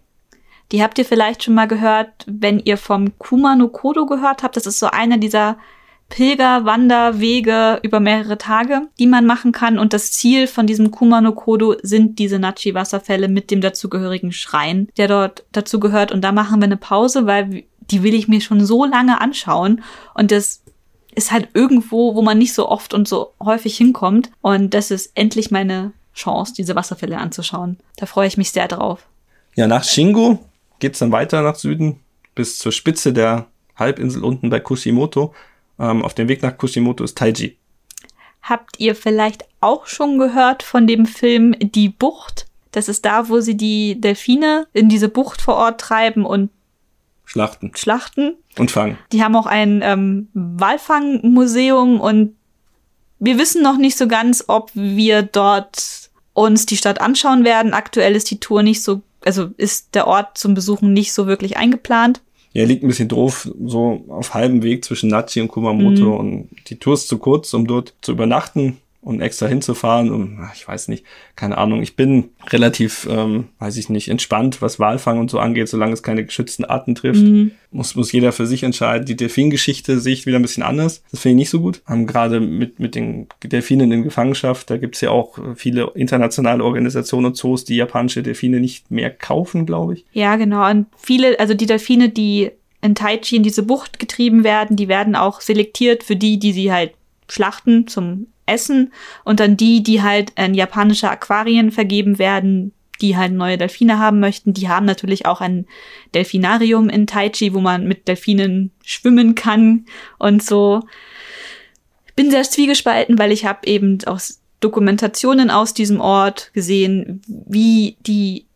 Die habt ihr vielleicht schon mal gehört, wenn ihr vom Kumano Kodo gehört habt. Das ist so einer dieser Pilgerwanderwege über mehrere Tage, die man machen kann. Und das Ziel von diesem Kumano Kodo sind diese Nachi-Wasserfälle mit dem dazugehörigen Schrein, der dort dazu gehört. Und da machen wir eine Pause, weil die will ich mir schon so lange anschauen. Und das ist halt irgendwo, wo man nicht so oft und so häufig hinkommt. Und das ist endlich meine Chance, diese Wasserfälle anzuschauen. Da freue ich mich sehr drauf. Ja, nach Shingu geht's dann weiter nach Süden bis zur Spitze der Halbinsel unten bei Kushimoto. Ähm, auf dem Weg nach Kushimoto ist Taiji. Habt ihr vielleicht auch schon gehört von dem Film Die Bucht? Das ist da, wo sie die Delfine in diese Bucht vor Ort treiben und Schlachten schlachten. und fangen. Die haben auch ein ähm, Walfangmuseum und wir wissen noch nicht so ganz, ob wir dort uns die Stadt anschauen werden. Aktuell ist die Tour nicht so, also ist der Ort zum Besuchen nicht so wirklich eingeplant. Ja, liegt ein bisschen doof, so auf halbem Weg zwischen Nachi und Kumamoto Mhm. und die Tour ist zu kurz, um dort zu übernachten und extra hinzufahren und ach, ich weiß nicht, keine Ahnung. Ich bin relativ, ähm, weiß ich nicht, entspannt, was Walfang und so angeht, solange es keine geschützten Arten trifft. Muss, muss jeder für sich entscheiden. Die Delfingeschichte sehe ich wieder ein bisschen anders. Das finde ich nicht so gut. Haben gerade mit, mit den Delfinen in Gefangenschaft, da gibt's ja auch viele internationale Organisationen und Zoos, die japanische Delfine nicht mehr kaufen, glaube ich. Ja, genau. Und viele, also die Delfine, die in Taichi in diese Bucht getrieben werden, die werden auch selektiert für die, die sie halt schlachten zum Essen. Und dann die, die halt in japanische Aquarien vergeben werden, die halt neue Delfine haben möchten. Die haben natürlich auch ein Delfinarium in Taichi, wo man mit Delfinen schwimmen kann und so. Bin sehr zwiegespalten, weil ich habe eben aus Dokumentationen aus diesem Ort gesehen, wie die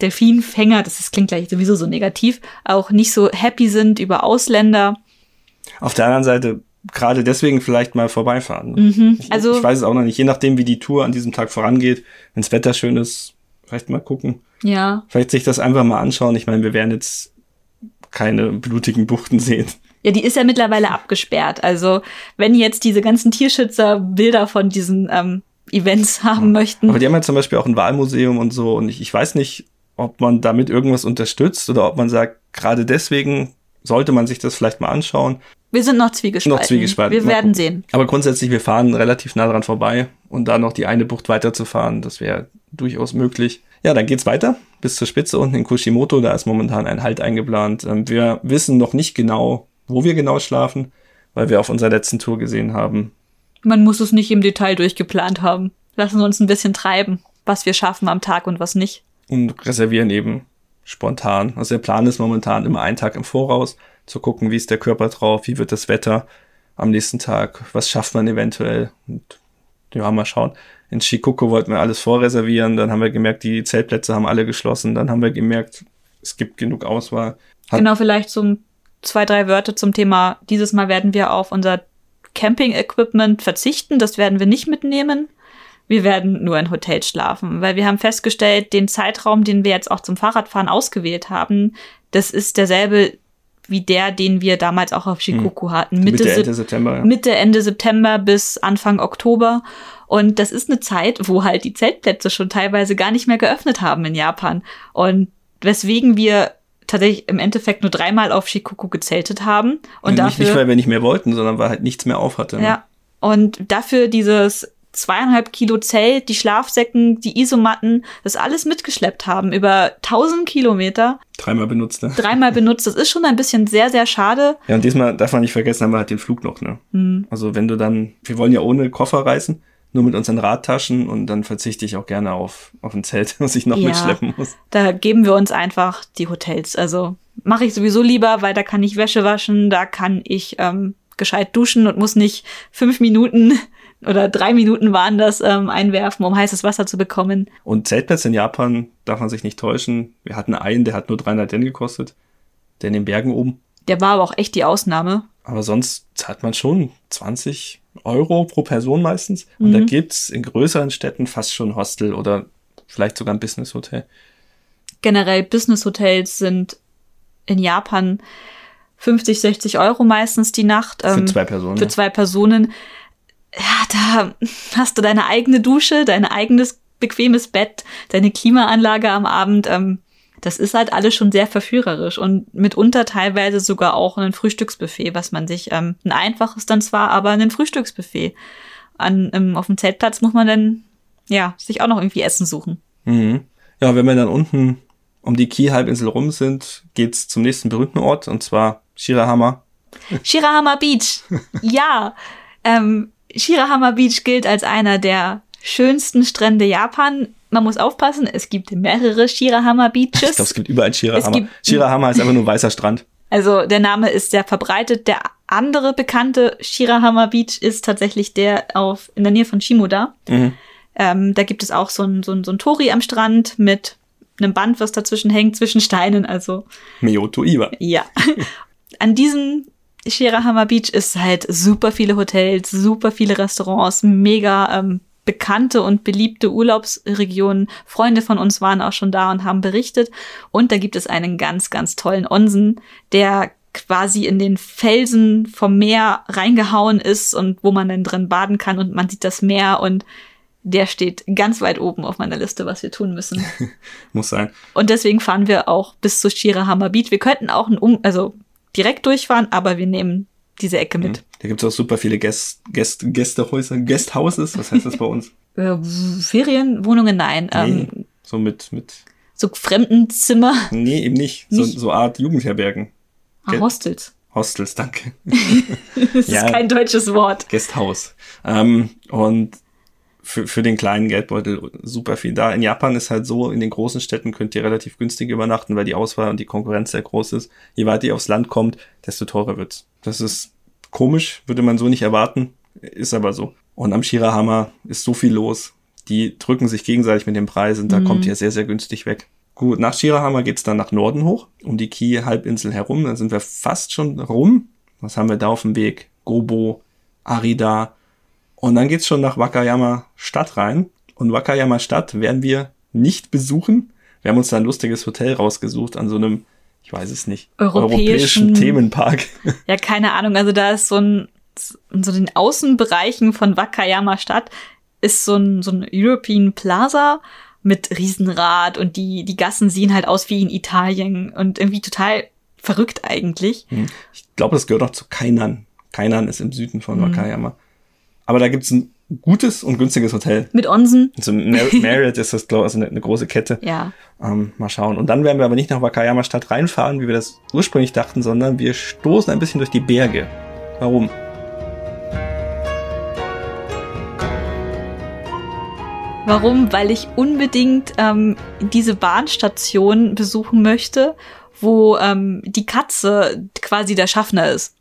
Delfinfänger, das ist, klingt gleich sowieso so negativ, auch nicht so happy sind über Ausländer. Auf der anderen Seite gerade deswegen vielleicht mal vorbeifahren. Mhm. Ich, Also- ich weiß es auch noch nicht, je nachdem, wie die Tour an diesem Tag vorangeht. Wenns Wetter schön ist, vielleicht mal gucken. Ja. Vielleicht sich das einfach mal anschauen. Ich meine, wir werden jetzt keine blutigen Buchten sehen. Ja, die ist ja mittlerweile abgesperrt. Also, wenn jetzt diese ganzen Tierschützer Bilder von diesen ähm, Events haben möchten. Aber die haben ja zum Beispiel auch ein Wahlmuseum und so. Und ich, ich weiß nicht, ob man damit irgendwas unterstützt oder ob man sagt, gerade deswegen sollte man sich das vielleicht mal anschauen. Wir sind noch zwiegespalten. Noch zwiegespalten. Wir werden sehen. Aber grundsätzlich, wir fahren relativ nah dran vorbei und da noch die eine Bucht weiterzufahren, das wäre durchaus möglich. Ja, dann geht's weiter bis zur Spitze unten in Kushimoto. Da ist momentan ein Halt eingeplant. Ähm, Wir wissen noch nicht genau, wo wir genau schlafen, weil wir auf unserer letzten Tour gesehen haben. Man muss es nicht im Detail durchgeplant haben. Lassen wir uns ein bisschen treiben, was wir schaffen am Tag und was nicht. und reservieren eben spontan. Also der Plan ist momentan immer einen Tag im Voraus zu gucken, wie ist der Körper drauf, wie wird das Wetter. am nächsten Tag, was schafft man eventuell. Und ja, mal schauen. In Shikoku wollten wir alles vorreservieren, dann haben wir gemerkt, die Zeltplätze haben alle geschlossen, dann haben wir gemerkt, es gibt genug Auswahl. Hat genau, vielleicht so zwei, drei Wörter zum Thema. Dieses Mal werden wir auf unser Camping-Equipment verzichten, das werden wir nicht mitnehmen. Wir werden nur in Hotels schlafen, weil wir haben festgestellt, den Zeitraum, den wir jetzt auch zum Fahrradfahren ausgewählt haben, das ist derselbe wie der, den wir damals auch auf Shikoku hm. hatten. Mitte, Mitte Ende September. Ja. Mitte, Ende September bis Anfang Oktober. Und das ist eine Zeit, wo halt die Zeltplätze schon teilweise gar nicht mehr geöffnet haben in Japan. Und weswegen wir tatsächlich im Endeffekt nur dreimal auf Shikoku gezeltet haben. Und ja, nicht, dafür, nicht, weil wir nicht mehr wollten, sondern weil halt nichts mehr auf hatte. Ne? Ja. Und dafür dieses zweieinhalb Kilo Zelt, die Schlafsäcken, die Isomatten, das alles mitgeschleppt haben über 1000 Kilometer. Dreimal benutzt, ne? Dreimal benutzt. Das ist schon ein bisschen sehr, sehr schade. Ja, und diesmal darf man nicht vergessen, haben wir halt den Flug noch, ne? Mhm. Also wenn du dann, wir wollen ja ohne Koffer reisen, nur mit unseren Radtaschen und dann verzichte ich auch gerne auf, auf ein Zelt, [laughs] was ich noch ja, mitschleppen muss. Da geben wir uns einfach die Hotels. Also mache ich sowieso lieber, weil da kann ich Wäsche waschen, da kann ich ähm, gescheit duschen und muss nicht fünf Minuten oder drei Minuten waren das ähm, einwerfen, um heißes Wasser zu bekommen. Und Zeltplätze in Japan darf man sich nicht täuschen. Wir hatten einen, der hat nur 300 Yen gekostet, der in den Bergen oben. Der war aber auch echt die Ausnahme. Aber sonst zahlt man schon 20 Euro pro Person meistens. Und mhm. da gibt's in größeren Städten fast schon Hostel oder vielleicht sogar ein Business Hotel. Generell Business Hotels sind in Japan 50, 60 Euro meistens die Nacht. Ähm, für zwei Personen. Für zwei Personen ja, da hast du deine eigene Dusche, dein eigenes bequemes Bett, deine Klimaanlage am Abend. Ähm, das ist halt alles schon sehr verführerisch und mitunter teilweise sogar auch ein Frühstücksbuffet, was man sich, ähm, ein einfaches dann zwar, aber ein Frühstücksbuffet. An, ähm, auf dem Zeltplatz muss man dann, ja, sich auch noch irgendwie Essen suchen. Mhm. Ja, wenn wir dann unten um die Ki-Halbinsel rum sind, geht's zum nächsten berühmten Ort und zwar Shirahama. Shirahama Beach. [laughs] ja. Ähm, Shirahama Beach gilt als einer der schönsten Strände Japan. Man muss aufpassen, es gibt mehrere Shirahama Beaches. Ich glaube, es gibt überall Shirahama. Gibt, Shirahama ist einfach nur weißer Strand. Also der Name ist sehr verbreitet. Der andere bekannte Shirahama Beach ist tatsächlich der auf in der Nähe von Shimoda. Mhm. Ähm, da gibt es auch so ein, so, ein, so ein Tori am Strand mit einem Band, was dazwischen hängt, zwischen Steinen. Also Miyoto Iwa. Ja. [laughs] An diesem Shirahama Beach ist halt super viele Hotels, super viele Restaurants, mega ähm, bekannte und beliebte Urlaubsregionen. Freunde von uns waren auch schon da und haben berichtet. Und da gibt es einen ganz, ganz tollen Onsen, der quasi in den Felsen vom Meer reingehauen ist und wo man dann drin baden kann und man sieht das Meer und der steht ganz weit oben auf meiner Liste, was wir tun müssen. [laughs] Muss sein. Und deswegen fahren wir auch bis zu Shirahama Beach. Wir könnten auch ein um, also direkt durchfahren, aber wir nehmen diese Ecke mit. Mhm. Da gibt's auch super viele Gäst, Gäst, Gästehäuser, Guesthouses, was heißt das bei uns? [laughs] Äh, Ferienwohnungen, nein. Nee, ähm, so mit, mit. So Fremdenzimmer? Nee, eben nicht. nicht? So, so Art Jugendherbergen. Ah, Hostels. Hostels, danke. [laughs] das ja, ist kein deutsches Wort. Guesthouse. Ähm, und für, für den kleinen Geldbeutel super viel da. In Japan ist halt so, in den großen Städten könnt ihr relativ günstig übernachten, weil die Auswahl und die Konkurrenz sehr groß ist. Je weiter ihr aufs Land kommt, desto teurer wird's. Das ist komisch, würde man so nicht erwarten, ist aber so. Und am Shirahama ist so viel los. Die drücken sich gegenseitig mit den Preisen, da mhm. kommt ihr sehr, sehr günstig weg. Gut, nach Shirahama geht's dann nach Norden hoch, um die Ki-Halbinsel herum. Dann sind wir fast schon rum. Was haben wir da auf dem Weg? Gobo, Arida, und dann geht's schon nach Wakayama Stadt rein. Und Wakayama Stadt werden wir nicht besuchen. Wir haben uns da ein lustiges Hotel rausgesucht an so einem, ich weiß es nicht, europäischen, europäischen Themenpark. [laughs] Ja, keine Ahnung. Also da ist so ein, in so den Außenbereichen von Wakayama Stadt ist so ein, so ein European Plaza mit Riesenrad und die, die Gassen sehen halt aus wie in Italien und irgendwie total verrückt eigentlich. Hm. Ich glaube, das gehört auch zu Kainan. Kainan ist im Süden von mhm. Aber da gibt's ein gutes und günstiges Hotel. Mit Onsen. Also [laughs] Marriott ist das, glaube ich, also eine, eine, große Kette. Ja. Ähm, mal schauen. Und dann werden wir aber nicht nach Wakayama Stadt reinfahren, wie wir das ursprünglich dachten, sondern wir stoßen ein bisschen durch die Berge. Warum? Warum? Weil ich unbedingt ähm, diese Bahnstation besuchen möchte, wo ähm, die Katze quasi der Schaffner ist.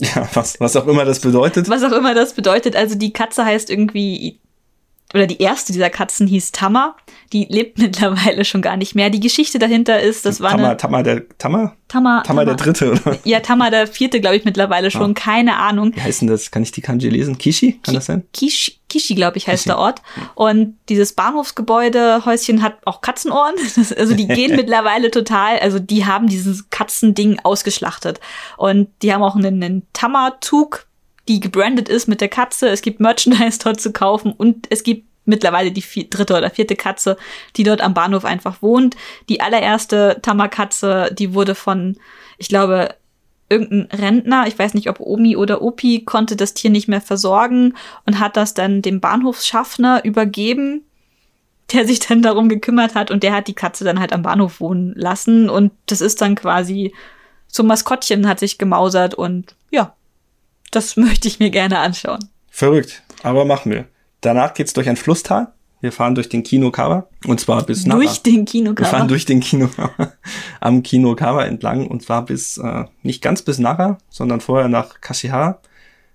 Ja, was, was auch immer das bedeutet. Was auch immer das bedeutet. Also die Katze heißt irgendwie oder die erste dieser Katzen hieß Tama. Die lebt [laughs] mittlerweile schon gar nicht mehr. Die Geschichte dahinter ist, das war Tama, eine Tama der Tama? Tama, Tama der dritte, oder? Ja, Tama der vierte, glaube ich, mittlerweile schon. Keine Ahnung. Wie heißt denn das? Kann ich die Kanji lesen? Kishi? Kann das sein? Kishi, Kishi glaube ich, heißt Kishi. der Ort. Und dieses Bahnhofsgebäude, Häuschen hat auch Katzenohren. [laughs] Das, also die gehen [laughs] mittlerweile total, also die haben dieses Katzending ausgeschlachtet. Und die haben auch einen, einen Tama-Zug, die gebrandet ist mit der Katze. Es gibt Merchandise [laughs] dort zu kaufen und es gibt mittlerweile die vier, dritte oder vierte Katze, die dort am Bahnhof einfach wohnt. Die allererste Tama-Katze, die wurde von, ich glaube, irgendein Rentner, ich weiß nicht, ob Omi oder Opi, konnte das Tier nicht mehr versorgen und hat das dann dem Bahnhofsschaffner übergeben, der sich dann darum gekümmert hat und der hat die Katze dann halt am Bahnhof wohnen lassen und das ist dann quasi zum Maskottchen hat sich gemausert und das [laughs] möchte ich mir gerne anschauen. Verrückt, aber machen wir. Danach geht's durch ein Flusstal. Wir fahren durch den Kinokawa und zwar bis Nara. Durch den Wir Kinokammer. fahren durch den Kinokawa, [laughs] am Kinokawa entlang und zwar bis, äh, nicht ganz bis Nara, sondern vorher nach Kashihara.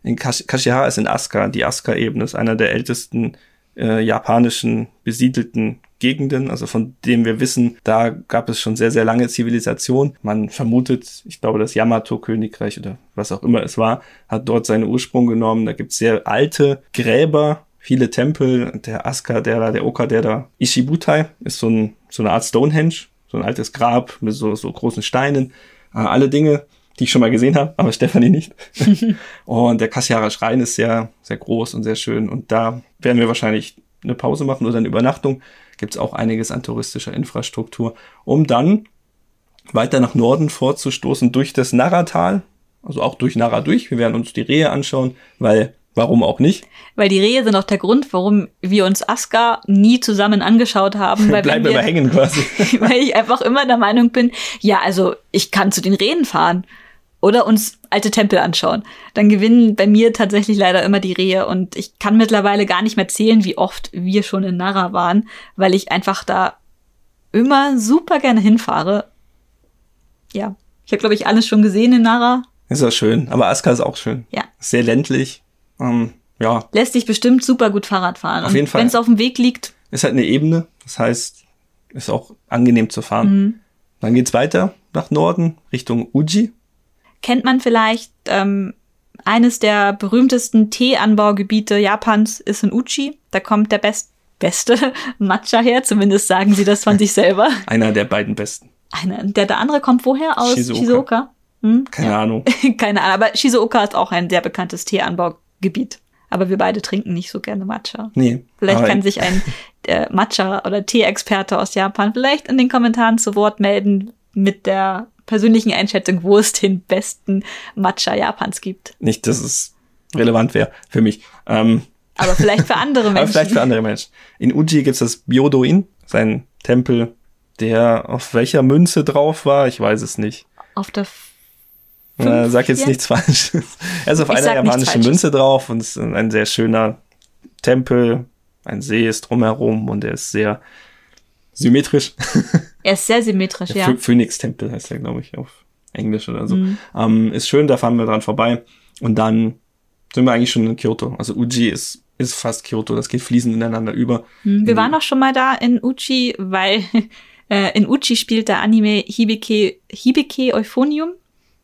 In Kash Kashihara ist in Asuka. Die Asuka-Ebene ist einer der ältesten äh, japanischen besiedelten Gegenden, also von dem wir wissen, da gab es schon sehr, sehr lange Zivilisation. Man vermutet, ich glaube, das Yamato-Königreich oder was auch immer es war, hat dort seinen Ursprung genommen. Da gibt es sehr alte Gräber, viele Tempel. Der Asuka, der da, der Oka, der da, Ishibutai ist so, ein, so eine Art Stonehenge, so ein altes Grab mit so, so großen Steinen. Äh, alle Dinge, die ich schon mal gesehen habe, aber [laughs] Stefanie nicht. [laughs] und der Kashihara Schrein ist sehr, sehr groß und sehr schön. Und da werden wir wahrscheinlich eine Pause machen oder eine Übernachtung. Gibt es auch einiges an touristischer Infrastruktur, um dann weiter nach Norden vorzustoßen durch das Narratal, also auch durch Nara durch. Wir werden uns die Rehe anschauen, weil warum auch nicht? Weil die Rehe sind auch der Grund, warum wir uns Aska nie zusammen angeschaut haben. Weil [laughs] Bleiben wir hängen quasi. [laughs] weil ich einfach immer der Meinung bin, ja, also ich kann zu den Rehen fahren oder uns alte Tempel anschauen. Dann gewinnen bei mir tatsächlich leider immer die Rehe und ich kann mittlerweile gar nicht mehr zählen, wie oft wir schon in Nara waren, weil ich einfach da immer super gerne hinfahre. Ja, ich habe glaube ich alles schon gesehen in Nara. Ist ja schön, aber Aska ist auch schön. Ja. Sehr ländlich. Ähm, ja, Lässt sich bestimmt super gut Fahrrad fahren. Auf und jeden Fall. Wenn es auf dem Weg liegt, ist halt eine Ebene, das heißt, ist auch angenehm zu fahren. Mhm. Dann geht's weiter nach Norden Richtung Uji. Kennt man vielleicht ähm, eines der berühmtesten Teeanbaugebiete Japans ist in Uchi. Da kommt der best beste [laughs] Matcha her, zumindest sagen sie das von sich selber. [laughs] Einer der beiden besten. Einer, der, der andere kommt woher? Aus Shizuoka. Shizuoka. Hm? Keine Ahnung. [laughs] Keine Ahnung, aber Shizuoka ist auch ein sehr bekanntes Teeanbaugebiet. Aber wir beide trinken nicht so gerne Matcha. Nee. Vielleicht kann sich ein äh, Matcha- oder Tee-Experte aus Japan vielleicht in den Kommentaren zu Wort melden mit der persönlichen Einschätzung, wo es den besten Matcha Japans gibt. nicht, dass es relevant wäre für mich. Ähm, Aber vielleicht für andere [laughs] aber Menschen. vielleicht für andere Menschen. In Uji gibt's das Byodo-in, sein Tempel, der auf welcher Münze drauf war, ich weiß es nicht. Auf der Äh, sag jetzt nichts Falsches. Er ist auf Ich einer japanischen. Münze drauf und es ist ein sehr schöner Tempel. Ein See ist drumherum und er ist sehr symmetrisch. Er ist sehr symmetrisch, ja. Phö- Phoenix-Tempel heißt er, glaube ich, auf Englisch oder so. Mhm. Ähm, ist schön, da fahren wir dran vorbei. Und dann sind wir eigentlich schon in Kyoto. Also Uji ist, ist fast Kyoto. Das geht fließend ineinander über. Hm, Wir waren auch schon mal da in Uchi, weil [laughs] äh, in Uchi spielt der Anime Hibike, Hibike Euphonium.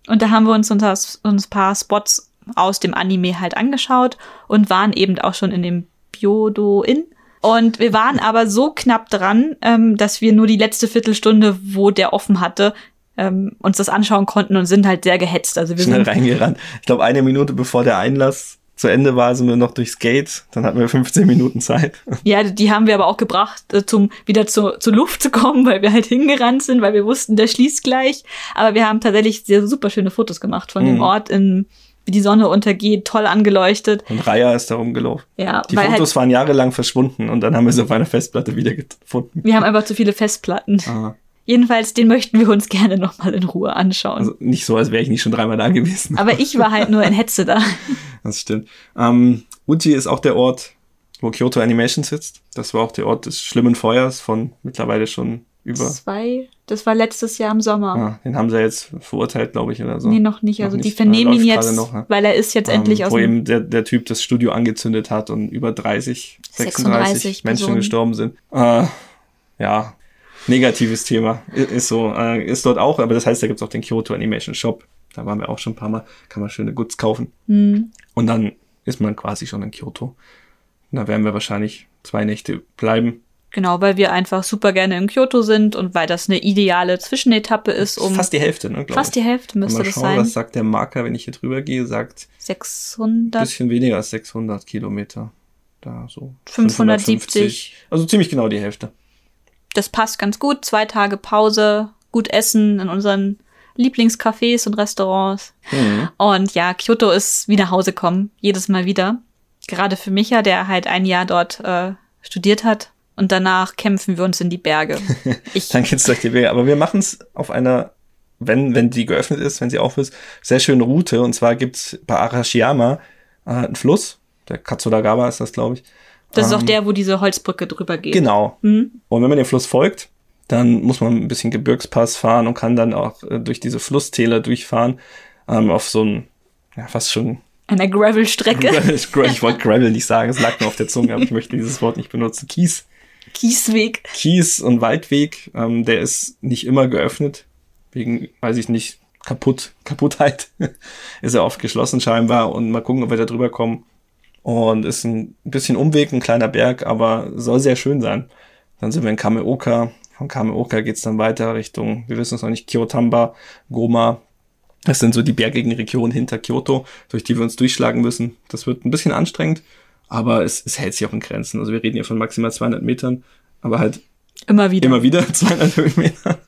Und da haben wir uns uns, uns ein paar Spots aus dem Anime halt angeschaut und waren eben auch schon in dem Byodo Inn. Und wir waren aber so knapp dran, ähm, dass wir nur die letzte Viertelstunde, wo der offen hatte, ähm, uns das anschauen konnten und sind halt sehr gehetzt. Also wir Schnell sind reingerannt. Ich glaube, eine Minute bevor der Einlass zu Ende war, sind wir noch durchs Gate. Dann hatten wir 15 Minuten Zeit. [laughs] Ja, die haben wir aber auch gebracht, äh, zum wieder zu, zur Luft zu kommen, weil wir halt hingerannt sind, weil wir wussten, der schließt gleich. Aber wir haben tatsächlich sehr super schöne Fotos gemacht von dem Mhm. Ort, in, wie die Sonne untergeht, toll angeleuchtet. Und Raya ist da rumgelaufen. Ja, Die Fotos halt, waren jahrelang verschwunden und dann haben wir sie auf einer Festplatte wiedergefunden. wir haben einfach zu viele Festplatten. Ah, Jedenfalls, den möchten wir uns [laughs] gerne nochmal in Ruhe anschauen. also nicht so, als wäre ich nicht schon dreimal da gewesen. aber ich war halt nur in Hetze da. [laughs] Das stimmt. Ähm, Uji ist auch der Ort, wo Kyoto Animation sitzt. Das war auch der Ort des schlimmen Feuers von mittlerweile schon über. Zwei, das war letztes Jahr im Sommer. Ah, den haben sie jetzt verurteilt, glaube ich, oder so. Nee, noch nicht. Also Noch die nicht. vernehmen Läuft ihn jetzt, noch, ja. weil er ist jetzt endlich ähm, aus wo eben der, der Typ das Studio angezündet hat und über 30, 36, 36 Menschen Personen. gestorben sind. Äh, ja, negatives Thema. Ist so. Äh, ist dort auch, aber das heißt, da gibt's auch den Kyoto Animation Shop. Da waren wir auch schon ein paar Mal. Kann man schöne Goods kaufen. Hm. Und dann ist man quasi schon in Kyoto. Da werden wir wahrscheinlich zwei Nächte bleiben. Genau, weil wir einfach super gerne in Kyoto sind und weil das eine ideale Zwischenetappe ist, um fast die Hälfte, ne, fast die Hälfte müsste man das schauen, sein. was sagt der Marker, wenn ich hier drüber gehe, sagt 600, bisschen weniger als 600 Kilometer. Da so 570. Also ziemlich genau die Hälfte. das passt ganz gut. Zwei Tage Pause, gut essen in unseren Lieblingscafés und Restaurants. Mhm. Und ja, Kyoto ist wie nach Hause kommen, jedes Mal wieder. Gerade für Micha, der halt ein Jahr dort äh, studiert hat. Und danach kämpfen wir uns in die Berge. [laughs] Dann geht's durch die Wege. Aber wir machen es auf einer, wenn, wenn die geöffnet ist, wenn sie auf ist, sehr schöne Route. Und zwar gibt's bei Arashiyama äh, einen Fluss. Der Katsudagawa ist das, glaube ich. das ist auch ähm, der, wo diese Holzbrücke drüber geht. Genau. Mhm. Und wenn man dem Fluss folgt, dann muss man ein bisschen Gebirgspass fahren und kann dann auch äh, durch diese Flusstäler durchfahren ähm, auf so ein, ja, fast schon Eine Gravel-Strecke. [laughs] ich wollte [laughs] Gravel nicht sagen, es lag nur auf der Zunge, aber ich möchte dieses Wort nicht benutzen. Kies. Kiesweg. Kies- und Waldweg, ähm, der ist nicht immer geöffnet. Wegen, weiß ich nicht, kaputt, [laughs] Kaputtheit ist er oft geschlossen scheinbar und mal gucken, ob wir da drüber kommen. Und ist ein bisschen Umweg, ein kleiner Berg, aber soll sehr schön sein. Dann sind wir in Kameoka. Von Kameoka geht's dann weiter Richtung, wir wissen es noch nicht, Kyotamba, Goma. Das sind so die bergigen Regionen hinter Kyoto, durch die wir uns durchschlagen müssen. Das wird ein bisschen anstrengend, aber es, es hält sich auch in Grenzen. Also wir reden hier von maximal 200 Metern, aber halt Immer wieder. immer wieder [laughs] 200 Höhenmeter.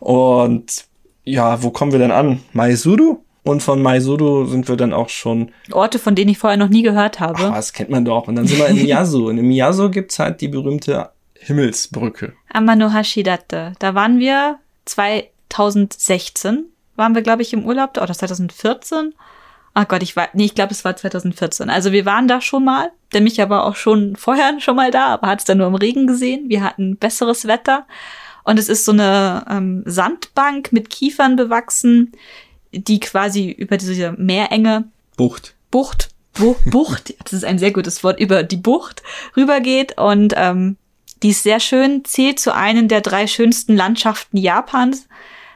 Und ja, wo kommen wir denn an? Maizuru? Und von Maizuru sind wir dann auch schon, Orte, von denen ich vorher noch nie gehört habe. ach, was kennt man doch. Und dann sind wir in Miyazu. Und in Miyazu gibt's halt die berühmte Himmelsbrücke. Amano Hashidate. Da waren wir 2016. Waren wir, glaube ich, im Urlaub. Oder 2014. Ach Gott, ich war, nee, ich glaube, es war 2014. Also wir waren da schon mal. Der Micha war auch schon [laughs] vorher schon mal da, aber hat es dann nur im Regen gesehen. Wir hatten besseres Wetter. Und es ist so eine ähm, Sandbank mit Kiefern bewachsen, die quasi über diese Meerenge Bucht. Bucht, Bu Bucht, [laughs] das ist ein sehr gutes Wort, über die Bucht rübergeht und ähm, die ist sehr schön, zählt zu einem der drei schönsten Landschaften Japans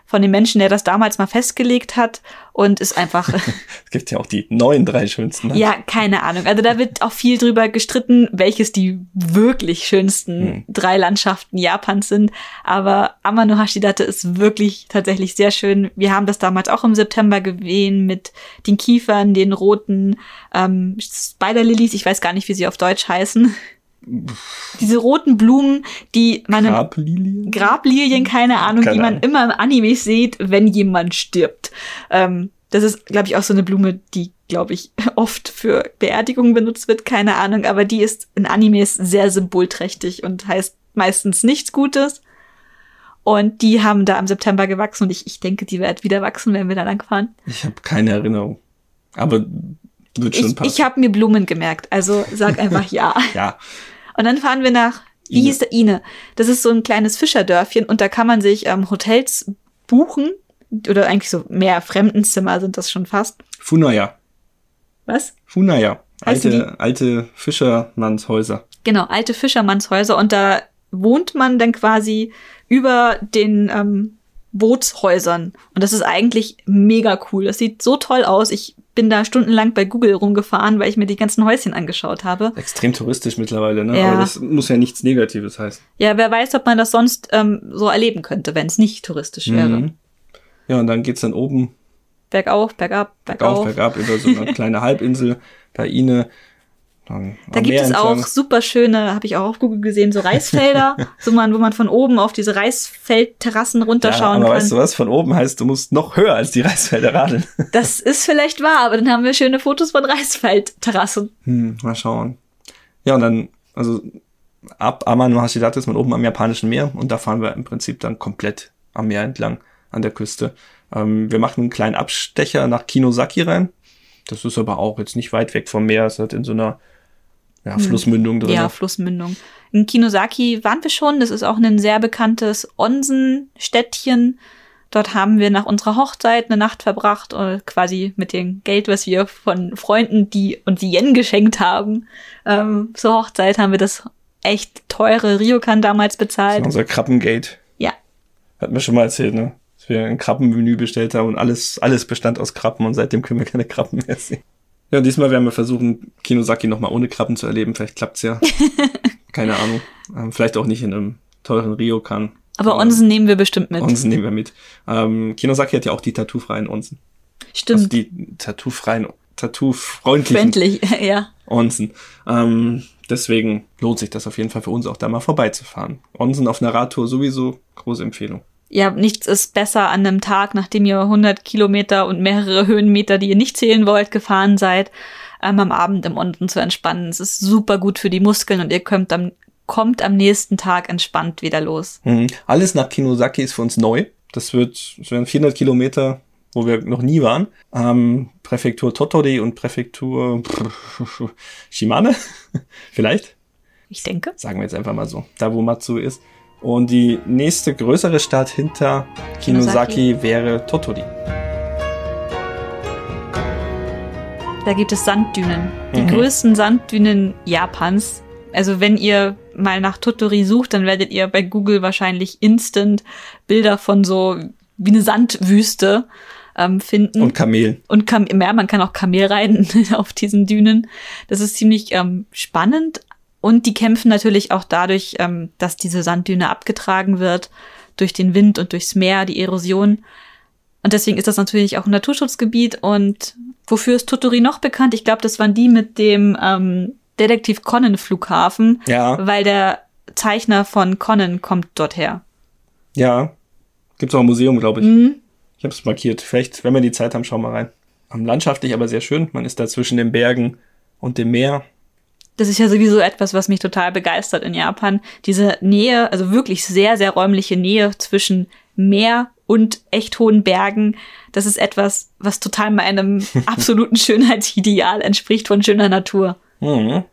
von dem Menschen, der das damals mal festgelegt hat und ist einfach, [laughs] Es gibt ja auch die neuen drei schönsten. ne? ja, keine Ahnung. Also da wird auch viel drüber gestritten, welches die wirklich schönsten Hm. drei Landschaften Japans sind. Aber Amano Hashidate ist wirklich tatsächlich sehr schön. Wir haben das damals auch im September gesehen mit den Kiefern, den roten ähm, Spider Lilies. Ich weiß gar nicht, wie sie auf Deutsch heißen. Diese roten Blumen, die man im Grablilie? Grablilien, keine Ahnung, Keine die man Ahnung. immer im Anime sieht, wenn jemand stirbt. Ähm, das ist, glaube ich, auch so eine Blume, die, glaube ich, [laughs] oft für Beerdigungen benutzt wird, keine Ahnung, aber die ist in Animes sehr symbolträchtig und heißt meistens nichts Gutes. Und die haben da im September gewachsen und ich, ich denke, die wird wieder wachsen, wenn wir da lang fahren. Ich habe keine Erinnerung. Aber wird schon Ich, passen. ich habe mir Blumen gemerkt, also sag einfach [laughs] ja. ja, Und dann fahren wir nach, wie Ine. hieß der Ine? Das ist so ein kleines Fischerdörfchen und da kann man sich ähm, Hotels buchen. Oder eigentlich so mehr Fremdenzimmer sind das schon fast. Funaya. Was? Funaya. Alte, alte Fischermannshäuser. Genau, alte Fischermannshäuser und da wohnt man dann quasi über den ähm, Bootshäusern. Und das ist eigentlich mega cool. Das sieht so toll aus. Ich bin da stundenlang bei Google rumgefahren, weil ich mir die ganzen Häuschen angeschaut habe. Extrem touristisch mittlerweile, ne? Ja. Aber das muss ja nichts Negatives heißen. Ja, wer weiß, ob man das sonst ähm, so erleben könnte, wenn es nicht touristisch wäre. Mhm. Ja, und dann geht's dann oben Bergauf, bergab, bergauf, bergauf. bergab über so eine [laughs] kleine Halbinsel bei Ine. Da gibt es entlang. auch super schöne, habe ich auch auf Google gesehen, so [laughs] Reisfelder, so man, wo man von oben auf diese Reisfeldterrassen ja, runterschauen aber kann. weißt du was? Von oben heißt, du musst noch höher als die Reisfelder radeln. [laughs] Das ist vielleicht wahr, aber dann haben wir schöne Fotos von Reisfeldterrassen. Hm, mal schauen. Ja, und dann, also ab Amano Hashidate ist man oben am japanischen Meer und da fahren wir im Prinzip dann komplett am Meer entlang an der Küste. Ähm, wir machen einen kleinen Abstecher nach Kinosaki rein. Das ist aber auch jetzt nicht weit weg vom Meer. Es hat in so einer ja, Flussmündung drin. Ja, Flussmündung. In Kinosaki waren wir schon. Das ist auch ein sehr bekanntes Onsen-Städtchen. Dort haben wir nach unserer Hochzeit eine Nacht verbracht, äh, quasi mit dem Geld, was wir von Freunden, die uns die Yen geschenkt haben. Ähm, zur Hochzeit haben wir das echt teure Ryokan damals bezahlt. unser Krabbengate. Ja. Hat mir schon mal erzählt, ne? Dass wir ein Krabbenmenü bestellt haben und alles, alles bestand aus Krabben und seitdem können wir keine Krabben mehr sehen. Ja, diesmal werden wir versuchen, Kinosaki nochmal ohne Krabben zu erleben. Vielleicht klappt's ja. [laughs] keine Ahnung. Ähm, vielleicht auch nicht in einem teuren Ryokan. Aber Onsen nehmen wir bestimmt mit. Onsen nehmen wir mit. Ähm, Kinosaki hat ja auch die tattoofreien Onsen. Stimmt. Also die tattoofreien, tattoofreundlichen Freundlich, [laughs] ja. Onsen. Ähm, deswegen lohnt sich das auf jeden Fall für uns auch da mal vorbeizufahren. Onsen auf einer Radtour sowieso große Empfehlung. Ja, nichts ist besser an einem Tag, nachdem ihr 100 Kilometer und mehrere Höhenmeter, die ihr nicht zählen wollt, gefahren seid, ähm, am Abend im Onsen zu entspannen. Es ist super gut für die Muskeln und ihr könnt am, kommt am nächsten Tag entspannt wieder los. Mhm. Alles nach Kinosaki ist für uns neu. Das wird, das werden 400 Kilometer, wo wir noch nie waren. Ähm, Präfektur Totori und Präfektur [laughs] Shimane. [laughs] Vielleicht. Ich denke. Sagen wir jetzt einfach mal so. Da, wo Matsu ist. Und die nächste größere Stadt hinter Kinosaki, Kinosaki. wäre Totori. Da gibt es Sanddünen. Die Mhm. größten Sanddünen Japans. Also wenn ihr mal nach Totori sucht, dann werdet ihr bei Google wahrscheinlich instant Bilder von so wie eine Sandwüste ähm, finden. Und Kamelen. Und Kam ja, man kann auch Kamel reiten [laughs] auf diesen Dünen. Das ist ziemlich ähm, spannend. Und die kämpfen natürlich auch dadurch, ähm, dass diese Sanddüne abgetragen wird durch den Wind und durchs Meer, die Erosion. Und deswegen ist das natürlich auch ein Naturschutzgebiet. Und wofür ist Totori noch bekannt? Ich glaube, das waren die mit dem ähm, Detektiv Conan Flughafen, Ja, weil der Zeichner von Conan kommt dort her. ja. Gibt's auch ein Museum, glaube ich. Mhm. Ich habe es markiert. Vielleicht, wenn wir die Zeit haben, schauen wir rein. Landschaftlich aber sehr schön. Man ist da zwischen den Bergen und dem Meer. Das ist ja sowieso etwas, was mich total begeistert in Japan. Diese Nähe, also wirklich sehr, sehr räumliche Nähe zwischen Meer und echt hohen Bergen. Das ist etwas, was total meinem [laughs] absoluten Schönheitsideal entspricht von schöner Natur. Mhm.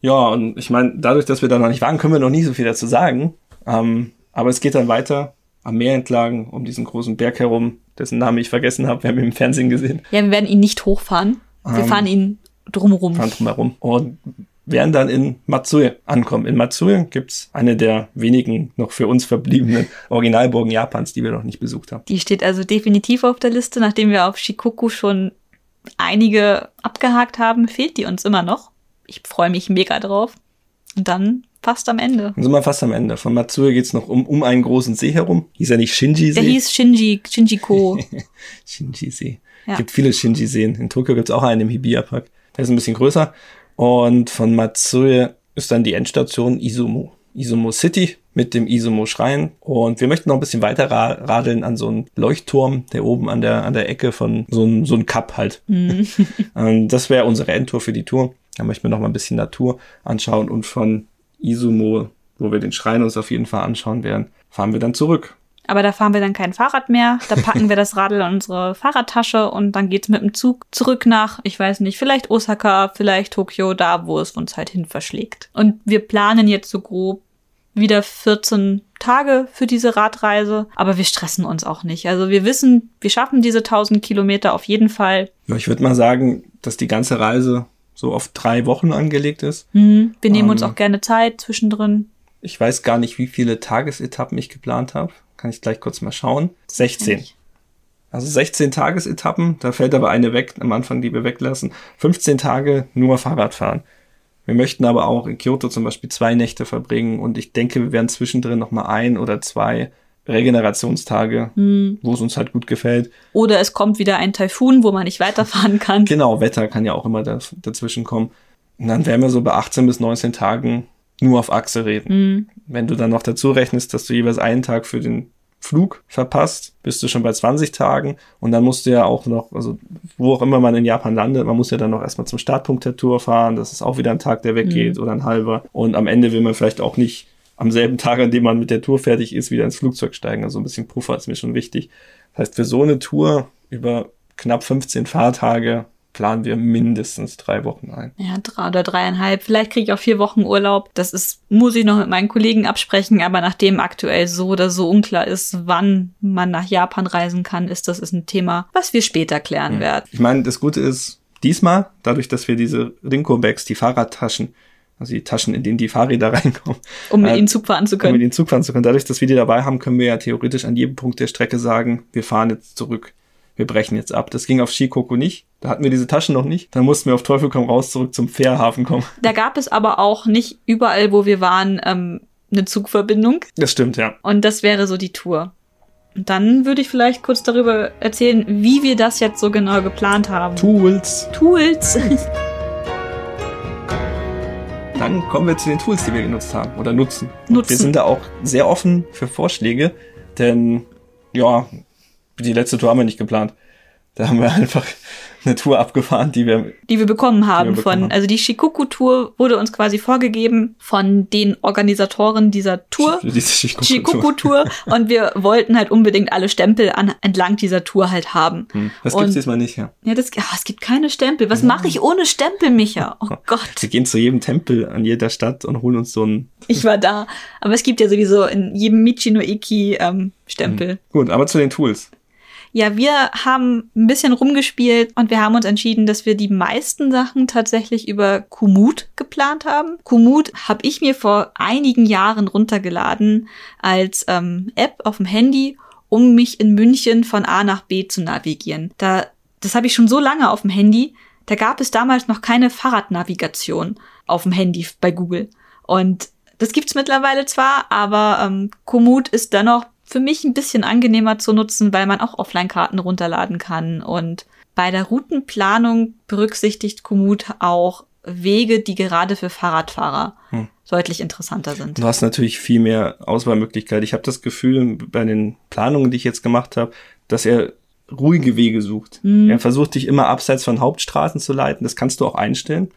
Ja, und ich meine, dadurch, dass wir da noch nicht waren, können wir noch nicht so viel dazu sagen. Ähm, aber es geht dann weiter am Meer entlang, um diesen großen Berg herum, dessen Namen ich vergessen habe. Wir haben ihn im Fernsehen gesehen. Ja, wir werden ihn nicht hochfahren. Wir Ähm, fahren ihn drumherum. fahren drumherum und werden dann in Matsue ankommen. In Matsue gibt's eine der wenigen noch für uns verbliebenen [laughs] Originalburgen Japans, die wir noch nicht besucht haben. Die steht also definitiv auf der Liste. Nachdem wir auf Shikoku schon einige abgehakt haben, fehlt die uns immer noch. Ich freue mich mega drauf. Und dann fast am Ende. Dann sind wir fast am Ende. Von Matsue geht's noch um, um einen großen See herum. Hieß ja nicht Shinji-See. Der hieß Shinji, Shinjiko. [laughs] Shinji-See. Ja. gibt viele Shinji-Seen. In Tokio gibt's auch einen im Hibiya-Park. Der ist ein bisschen größer. Und von Matsue ist dann die Endstation Izumo. Izumo City mit dem Izumo Schrein. Und wir möchten noch ein bisschen weiter ra radeln an so einen Leuchtturm, der oben an der, an der Ecke von so ein, so ein Cup halt. Und [laughs] das wäre unsere Endtour für die Tour. Da möchten wir noch mal ein bisschen Natur anschauen und von Izumo, wo wir den Schrein uns auf jeden Fall anschauen werden, fahren wir dann zurück. Aber da fahren wir dann kein Fahrrad mehr. Da packen wir das Radl in unsere Fahrradtasche und dann geht's mit dem Zug zurück nach, ich weiß nicht, vielleicht Osaka, vielleicht Tokio, da wo es uns halt hin verschlägt. Und wir planen jetzt so grob wieder 14 Tage für diese Radreise, aber wir stressen uns auch nicht. Also wir wissen, wir schaffen diese 1000 Kilometer auf jeden Fall. Ja, ich würde mal sagen, dass die ganze Reise so auf drei Wochen angelegt ist. Mhm. Wir nehmen uns Ähm. auch gerne Zeit zwischendrin. Ich weiß gar nicht, wie viele Tagesetappen ich geplant habe. Kann ich gleich kurz mal schauen. 16. Also 16 Tagesetappen, da fällt aber eine weg am Anfang, die wir weglassen. 15 Tage nur Fahrradfahren. Wir möchten aber auch in Kyoto zum Beispiel zwei Nächte verbringen und ich denke, wir werden zwischendrin noch mal ein oder zwei Regenerationstage, wo es uns halt gut gefällt. Oder es kommt wieder ein Taifun, wo man nicht weiterfahren kann. Genau, Wetter kann ja auch immer da, dazwischen kommen. Und dann wären wir so bei 18 bis 19 Tagen nur auf Achse reden. Wenn du dann noch dazu rechnest, dass du jeweils einen Tag für den Flug verpasst, bist du schon bei 20 Tagen und dann musst du ja auch noch, also wo auch immer man in Japan landet, man muss ja dann noch erstmal zum Startpunkt der Tour fahren, das ist auch wieder ein Tag, der weggeht oder ein halber. Und am Ende will man vielleicht auch nicht am selben Tag, an dem man mit der Tour fertig ist, wieder ins Flugzeug steigen, also ein bisschen Puffer ist mir schon wichtig. Das heißt, für so eine Tour über knapp 15 Fahrtage planen wir mindestens drei Wochen ein. Ja, drei oder dreieinhalb. Vielleicht kriege ich auch vier Wochen Urlaub. Das ist, muss ich noch mit meinen Kollegen absprechen, aber nachdem aktuell so oder so unklar ist, wann man nach Japan reisen kann, ist das ist ein Thema, was wir später klären mhm. werden. Ich meine, das Gute ist, diesmal, dadurch, dass wir diese Rinko-Bags, die Fahrradtaschen, also die Taschen, in denen die Fahrräder [laughs] reinkommen. Um mit äh, ihnen Zug fahren zu können. Um mit ihnen Zug fahren zu können. Dadurch, dass wir die dabei haben, können wir ja theoretisch an jedem Punkt der Strecke sagen, wir fahren jetzt zurück. Wir brechen jetzt ab. Das ging auf Shikoku nicht. Da hatten wir diese Taschen noch nicht. Dann mussten wir auf Teufel komm raus zurück zum Fährhafen kommen. [laughs] Da gab es aber auch nicht überall, wo wir waren, ähm, eine Zugverbindung. Das stimmt, ja. Und das wäre so die Tour. Und dann würde ich vielleicht kurz darüber erzählen, wie wir das jetzt so genau geplant haben. Tools. Tools. [laughs] Dann kommen wir zu den Tools, die wir genutzt haben oder nutzen. nutzen. Wir sind da auch sehr offen für Vorschläge, denn ja, die letzte Tour haben wir nicht geplant. Da haben wir [laughs] einfach eine Tour abgefahren, die wir, die wir bekommen haben wir bekommen von, haben. also die Shikoku-Tour wurde uns quasi vorgegeben von den Organisatoren dieser Tour, [laughs] Shikoku-Tour, und wir wollten halt unbedingt alle Stempel an, entlang dieser Tour halt haben. Hm, das gibt's diesmal nicht, ja. Ja, das, ach, es gibt keine Stempel. Was ja. mache ich ohne Stempel, Micha? Oh Gott. Wir gehen zu jedem Tempel an jeder Stadt und holen uns so ein. Ich war da, aber es gibt ja sowieso in jedem Michi no Iki ähm, Stempel. Hm. Gut, aber zu den Tools. Ja, wir haben ein bisschen rumgespielt und wir haben uns entschieden, dass wir die meisten Sachen tatsächlich über Komoot geplant haben. Komoot habe ich mir vor einigen Jahren runtergeladen als ähm, App auf dem Handy, um mich in München von A nach B zu navigieren. Da, das habe ich schon so lange auf dem Handy. Da gab es damals noch keine Fahrradnavigation auf dem Handy bei Google. Und das gibt's mittlerweile zwar, aber ähm, Komoot ist dennoch für mich ein bisschen angenehmer zu nutzen, weil man auch Offline-Karten runterladen kann. Und bei der Routenplanung berücksichtigt Komoot auch Wege, die gerade für Fahrradfahrer hm. deutlich interessanter sind. Du hast natürlich viel mehr Auswahlmöglichkeit. Ich habe das Gefühl bei den Planungen, die ich jetzt gemacht habe, dass er ruhige Wege sucht. Mhm. Er versucht dich immer abseits von Hauptstraßen zu leiten. Das kannst du auch einstellen.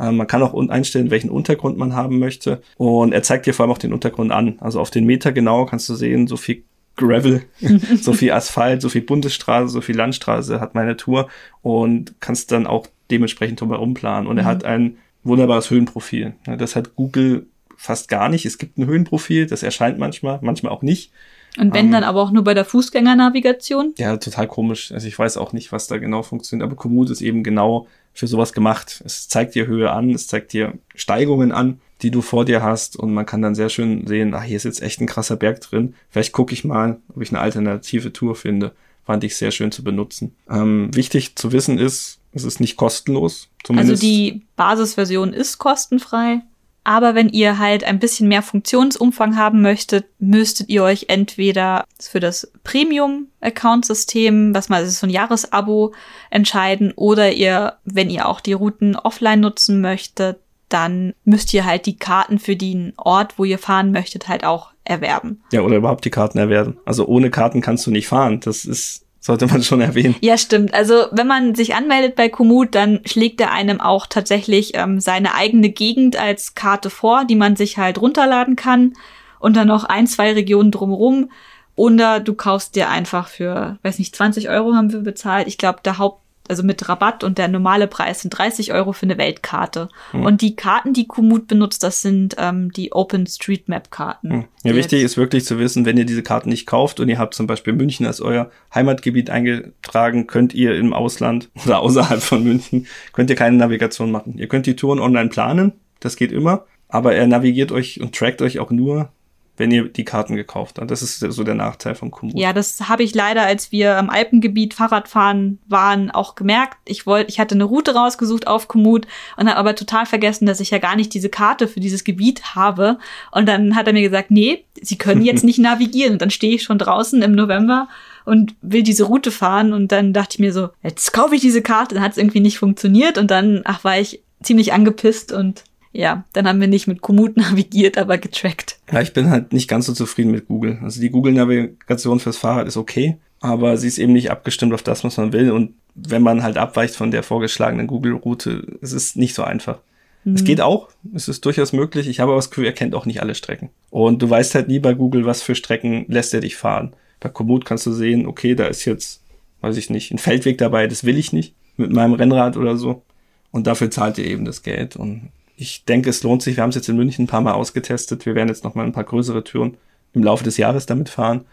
Ähm, man kann auch einstellen, welchen Untergrund man haben möchte. Und er zeigt dir vor allem auch den Untergrund an. Also auf den Meter genau kannst du sehen, so viel Gravel, [laughs] so viel Asphalt, so viel Bundesstraße, so viel Landstraße hat meine Tour und kannst dann auch dementsprechend drumherum planen. Und er mhm. hat ein wunderbares Höhenprofil. Das hat Google fast gar nicht. Es gibt ein Höhenprofil, das erscheint manchmal, manchmal auch nicht. Und wenn ähm, dann aber auch nur bei der Fußgängernavigation? Ja, total komisch. Also ich weiß auch nicht, was da genau funktioniert, aber Komoot ist eben genau für sowas gemacht. Es zeigt dir Höhe an, es zeigt dir Steigungen an, die du vor dir hast und man kann dann sehr schön sehen, ach, hier ist jetzt echt ein krasser Berg drin. Vielleicht gucke ich mal, ob ich eine alternative Tour finde. Fand ich sehr schön zu benutzen. Ähm, wichtig zu wissen ist, es ist nicht kostenlos. Zumindest. Also die Basisversion ist kostenfrei. Aber wenn ihr halt ein bisschen mehr Funktionsumfang haben möchtet, müsstet ihr euch entweder für das Premium-Account-System, was mal ist so ein Jahresabo, entscheiden oder ihr, wenn ihr auch die Routen offline nutzen möchtet, dann müsst ihr halt die Karten für den Ort, wo ihr fahren möchtet, halt auch erwerben. Ja, oder überhaupt die Karten erwerben. Also ohne Karten kannst du nicht fahren. Das ist sollte man schon erwähnen. Ja, stimmt. Also wenn man sich anmeldet bei Komoot, dann schlägt er einem auch tatsächlich ähm, seine eigene Gegend als Karte vor, die man sich halt runterladen kann und dann noch ein, zwei Regionen drumherum. Oder du kaufst dir einfach für, weiß nicht, 20 Euro haben wir bezahlt. Ich glaube, der Haupt also mit Rabatt und der normale Preis sind 30 Euro für eine Weltkarte. Mhm. Und die Karten, die Komoot benutzt, das sind ähm, die OpenStreetMap-Karten. Mhm. Ja, wichtig ist wirklich zu wissen, wenn ihr diese Karten nicht kauft und ihr habt zum Beispiel München als euer Heimatgebiet eingetragen, könnt ihr im Ausland [laughs] oder außerhalb von München, könnt ihr keine Navigation machen. Ihr könnt die Touren online planen, das geht immer, aber er navigiert euch und trackt euch auch nur wenn ihr die Karten gekauft habt. Das ist so der Nachteil von Komoot. Ja, das habe ich leider, als wir am Alpengebiet Fahrradfahren waren, auch gemerkt. Ich wollte, ich hatte eine Route rausgesucht auf Komoot und habe aber total vergessen, dass ich ja gar nicht diese Karte für dieses Gebiet habe. Und dann hat er mir gesagt, nee, Sie können jetzt [laughs] nicht navigieren. Und dann stehe ich schon draußen im November und will diese Route fahren und dann dachte ich mir so, jetzt kaufe ich diese Karte, dann hat es irgendwie nicht funktioniert und dann, ach, war ich ziemlich angepisst und ja, dann haben wir nicht mit Komoot [laughs] navigiert, aber getrackt. Ja, ich bin halt nicht ganz so zufrieden mit Google. Also die Google-Navigation fürs Fahrrad ist okay, aber sie ist eben nicht abgestimmt auf das, was man will. Und wenn man halt abweicht von der vorgeschlagenen Google-Route, es ist nicht so einfach. Mhm. Es geht auch, es ist durchaus möglich. Ich habe aber das Gefühl, er kennt auch nicht alle Strecken. Und du weißt halt nie bei Google, was für Strecken lässt er dich fahren. Bei Komoot kannst du sehen, okay, da ist jetzt, weiß ich nicht, ein Feldweg dabei, das will ich nicht mit meinem Rennrad oder so. Und dafür zahlt ihr eben das Geld. Und ich denke, es lohnt sich. Wir haben es jetzt in München ein paar Mal ausgetestet. Wir werden jetzt noch mal ein paar größere Touren im Laufe des Jahres damit fahren.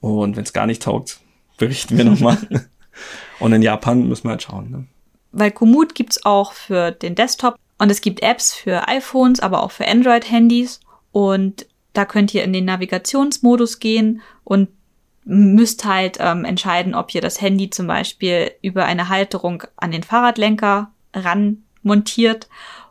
Und wenn es gar nicht taugt, berichten wir nochmal. [laughs] und in Japan müssen wir halt schauen. Ne? Weil Komoot gibt's auch für den Desktop und es gibt Apps für iPhones, aber auch für Android-Handys. Und da könnt ihr in den Navigationsmodus gehen und müsst halt ähm, entscheiden, ob ihr das Handy zum Beispiel über eine Halterung an den Fahrradlenker ran montiert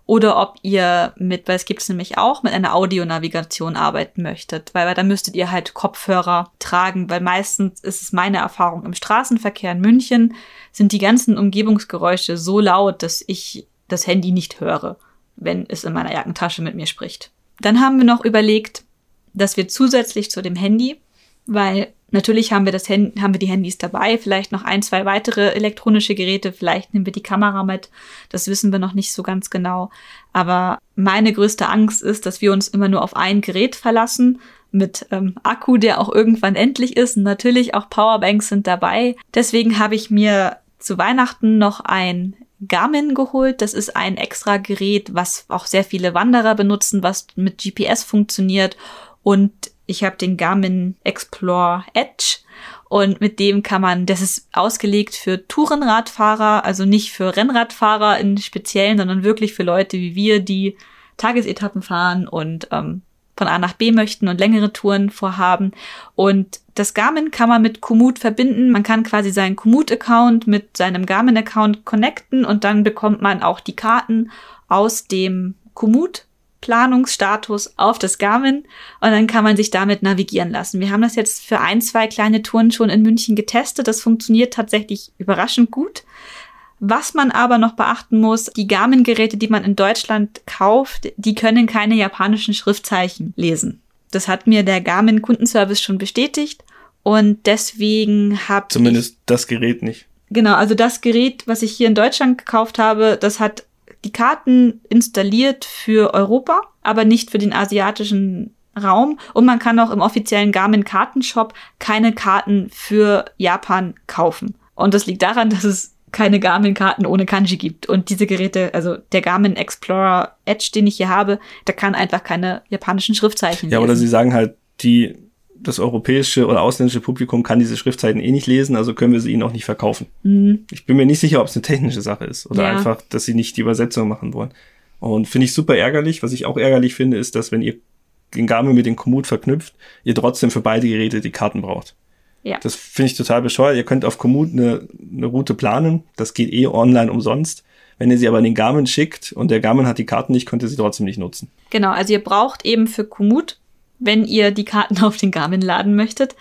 oder ob ihr mit, weil es gibt's nämlich auch, mit einer Audionavigation arbeiten möchtet, weil, weil da müsstet ihr halt Kopfhörer tragen, weil meistens ist es meine Erfahrung im Straßenverkehr in München sind die ganzen Umgebungsgeräusche so laut, dass ich das Handy nicht höre, wenn es in meiner Jackentasche mit mir spricht. Dann haben wir noch überlegt, dass wir zusätzlich zu dem Handy, weil Natürlich haben wir das Hand haben wir die Handys dabei, vielleicht noch ein, zwei weitere elektronische Geräte, vielleicht nehmen wir die Kamera mit. Das wissen wir noch nicht so ganz genau. Aber meine größte Angst ist, dass wir uns immer nur auf ein Gerät verlassen mit ähm, Akku, der auch irgendwann endlich ist. Und natürlich auch Powerbanks sind dabei. Deswegen habe ich mir zu Weihnachten noch ein Garmin geholt. Das ist ein extra Gerät, was auch sehr viele Wanderer benutzen, was mit GPS funktioniert und ich habe den Garmin Explore Edge und mit dem kann man, das ist ausgelegt für Tourenradfahrer, also nicht für Rennradfahrer in speziellen, sondern wirklich für Leute wie wir, die Tagesetappen fahren und ähm, von A nach B möchten und längere Touren vorhaben. Und das Garmin kann man mit Komoot verbinden. Man kann quasi seinen Komoot-Account mit seinem Garmin-Account connecten und dann bekommt man auch die Karten aus dem Komoot Planungsstatus auf das Garmin und dann kann man sich damit navigieren lassen. Wir haben das jetzt für ein, zwei kleine Touren schon in München getestet. Das funktioniert tatsächlich überraschend gut. Was man aber noch beachten muss, die Garmin-Geräte, die man in Deutschland kauft, die können keine japanischen Schriftzeichen lesen. Das hat mir der Garmin Kundenservice schon bestätigt und deswegen habe Zumindest das Gerät nicht. Genau, also das Gerät, was ich hier in Deutschland gekauft habe, das hat die Karten installiert für Europa, aber nicht für den asiatischen Raum. Und man kann auch im offiziellen Garmin Kartenshop keine Karten für Japan kaufen. Und das liegt daran, [laughs] dass es keine Garmin-Karten ohne Kanji gibt. Und diese Geräte, also der Garmin Explorer Edge, den ich hier habe, der kann einfach keine japanischen Schriftzeichen Ja, lesen. oder sie sagen halt, die das europäische oder ausländische Publikum kann diese Schriftzeichen eh nicht lesen, also können wir sie ihnen auch nicht verkaufen. Mhm. Ich bin mir nicht sicher, ob es eine technische Sache ist oder ja. einfach, dass sie nicht die Übersetzung machen wollen. Und finde ich super ärgerlich. Was ich auch ärgerlich finde, ist, dass wenn ihr den Garmin mit dem Komoot verknüpft, ihr trotzdem für beide Geräte die Karten braucht. Ja. Das finde ich total bescheuert. Ihr könnt auf Komoot eine, eine Route planen. Das geht eh online umsonst. Wenn ihr sie aber in den Garmin schickt und der Garmin hat die Karten nicht, könnt ihr sie trotzdem nicht nutzen. Genau, also ihr braucht eben für Komoot wenn ihr die Karten [laughs] auf den Garmin laden möchtet,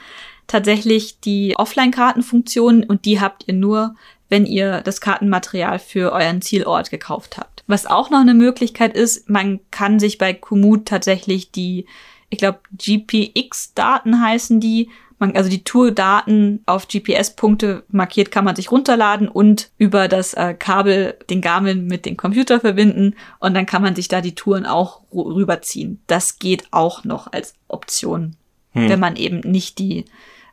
tatsächlich die Offline-Kartenfunktion und die habt ihr nur, wenn ihr das Kartenmaterial für euren Zielort gekauft habt. Was auch noch eine Möglichkeit ist, man kann sich bei Komoot tatsächlich die, ich glaube, GPX-Daten heißen die, man, also die Tourdaten auf GPS-Punkte markiert kann man sich runterladen und über das äh, Kabel den Garmin mit dem Computer verbinden und dann kann man sich da die Touren auch rüberziehen. Das geht auch noch als Option, hm. wenn man eben nicht die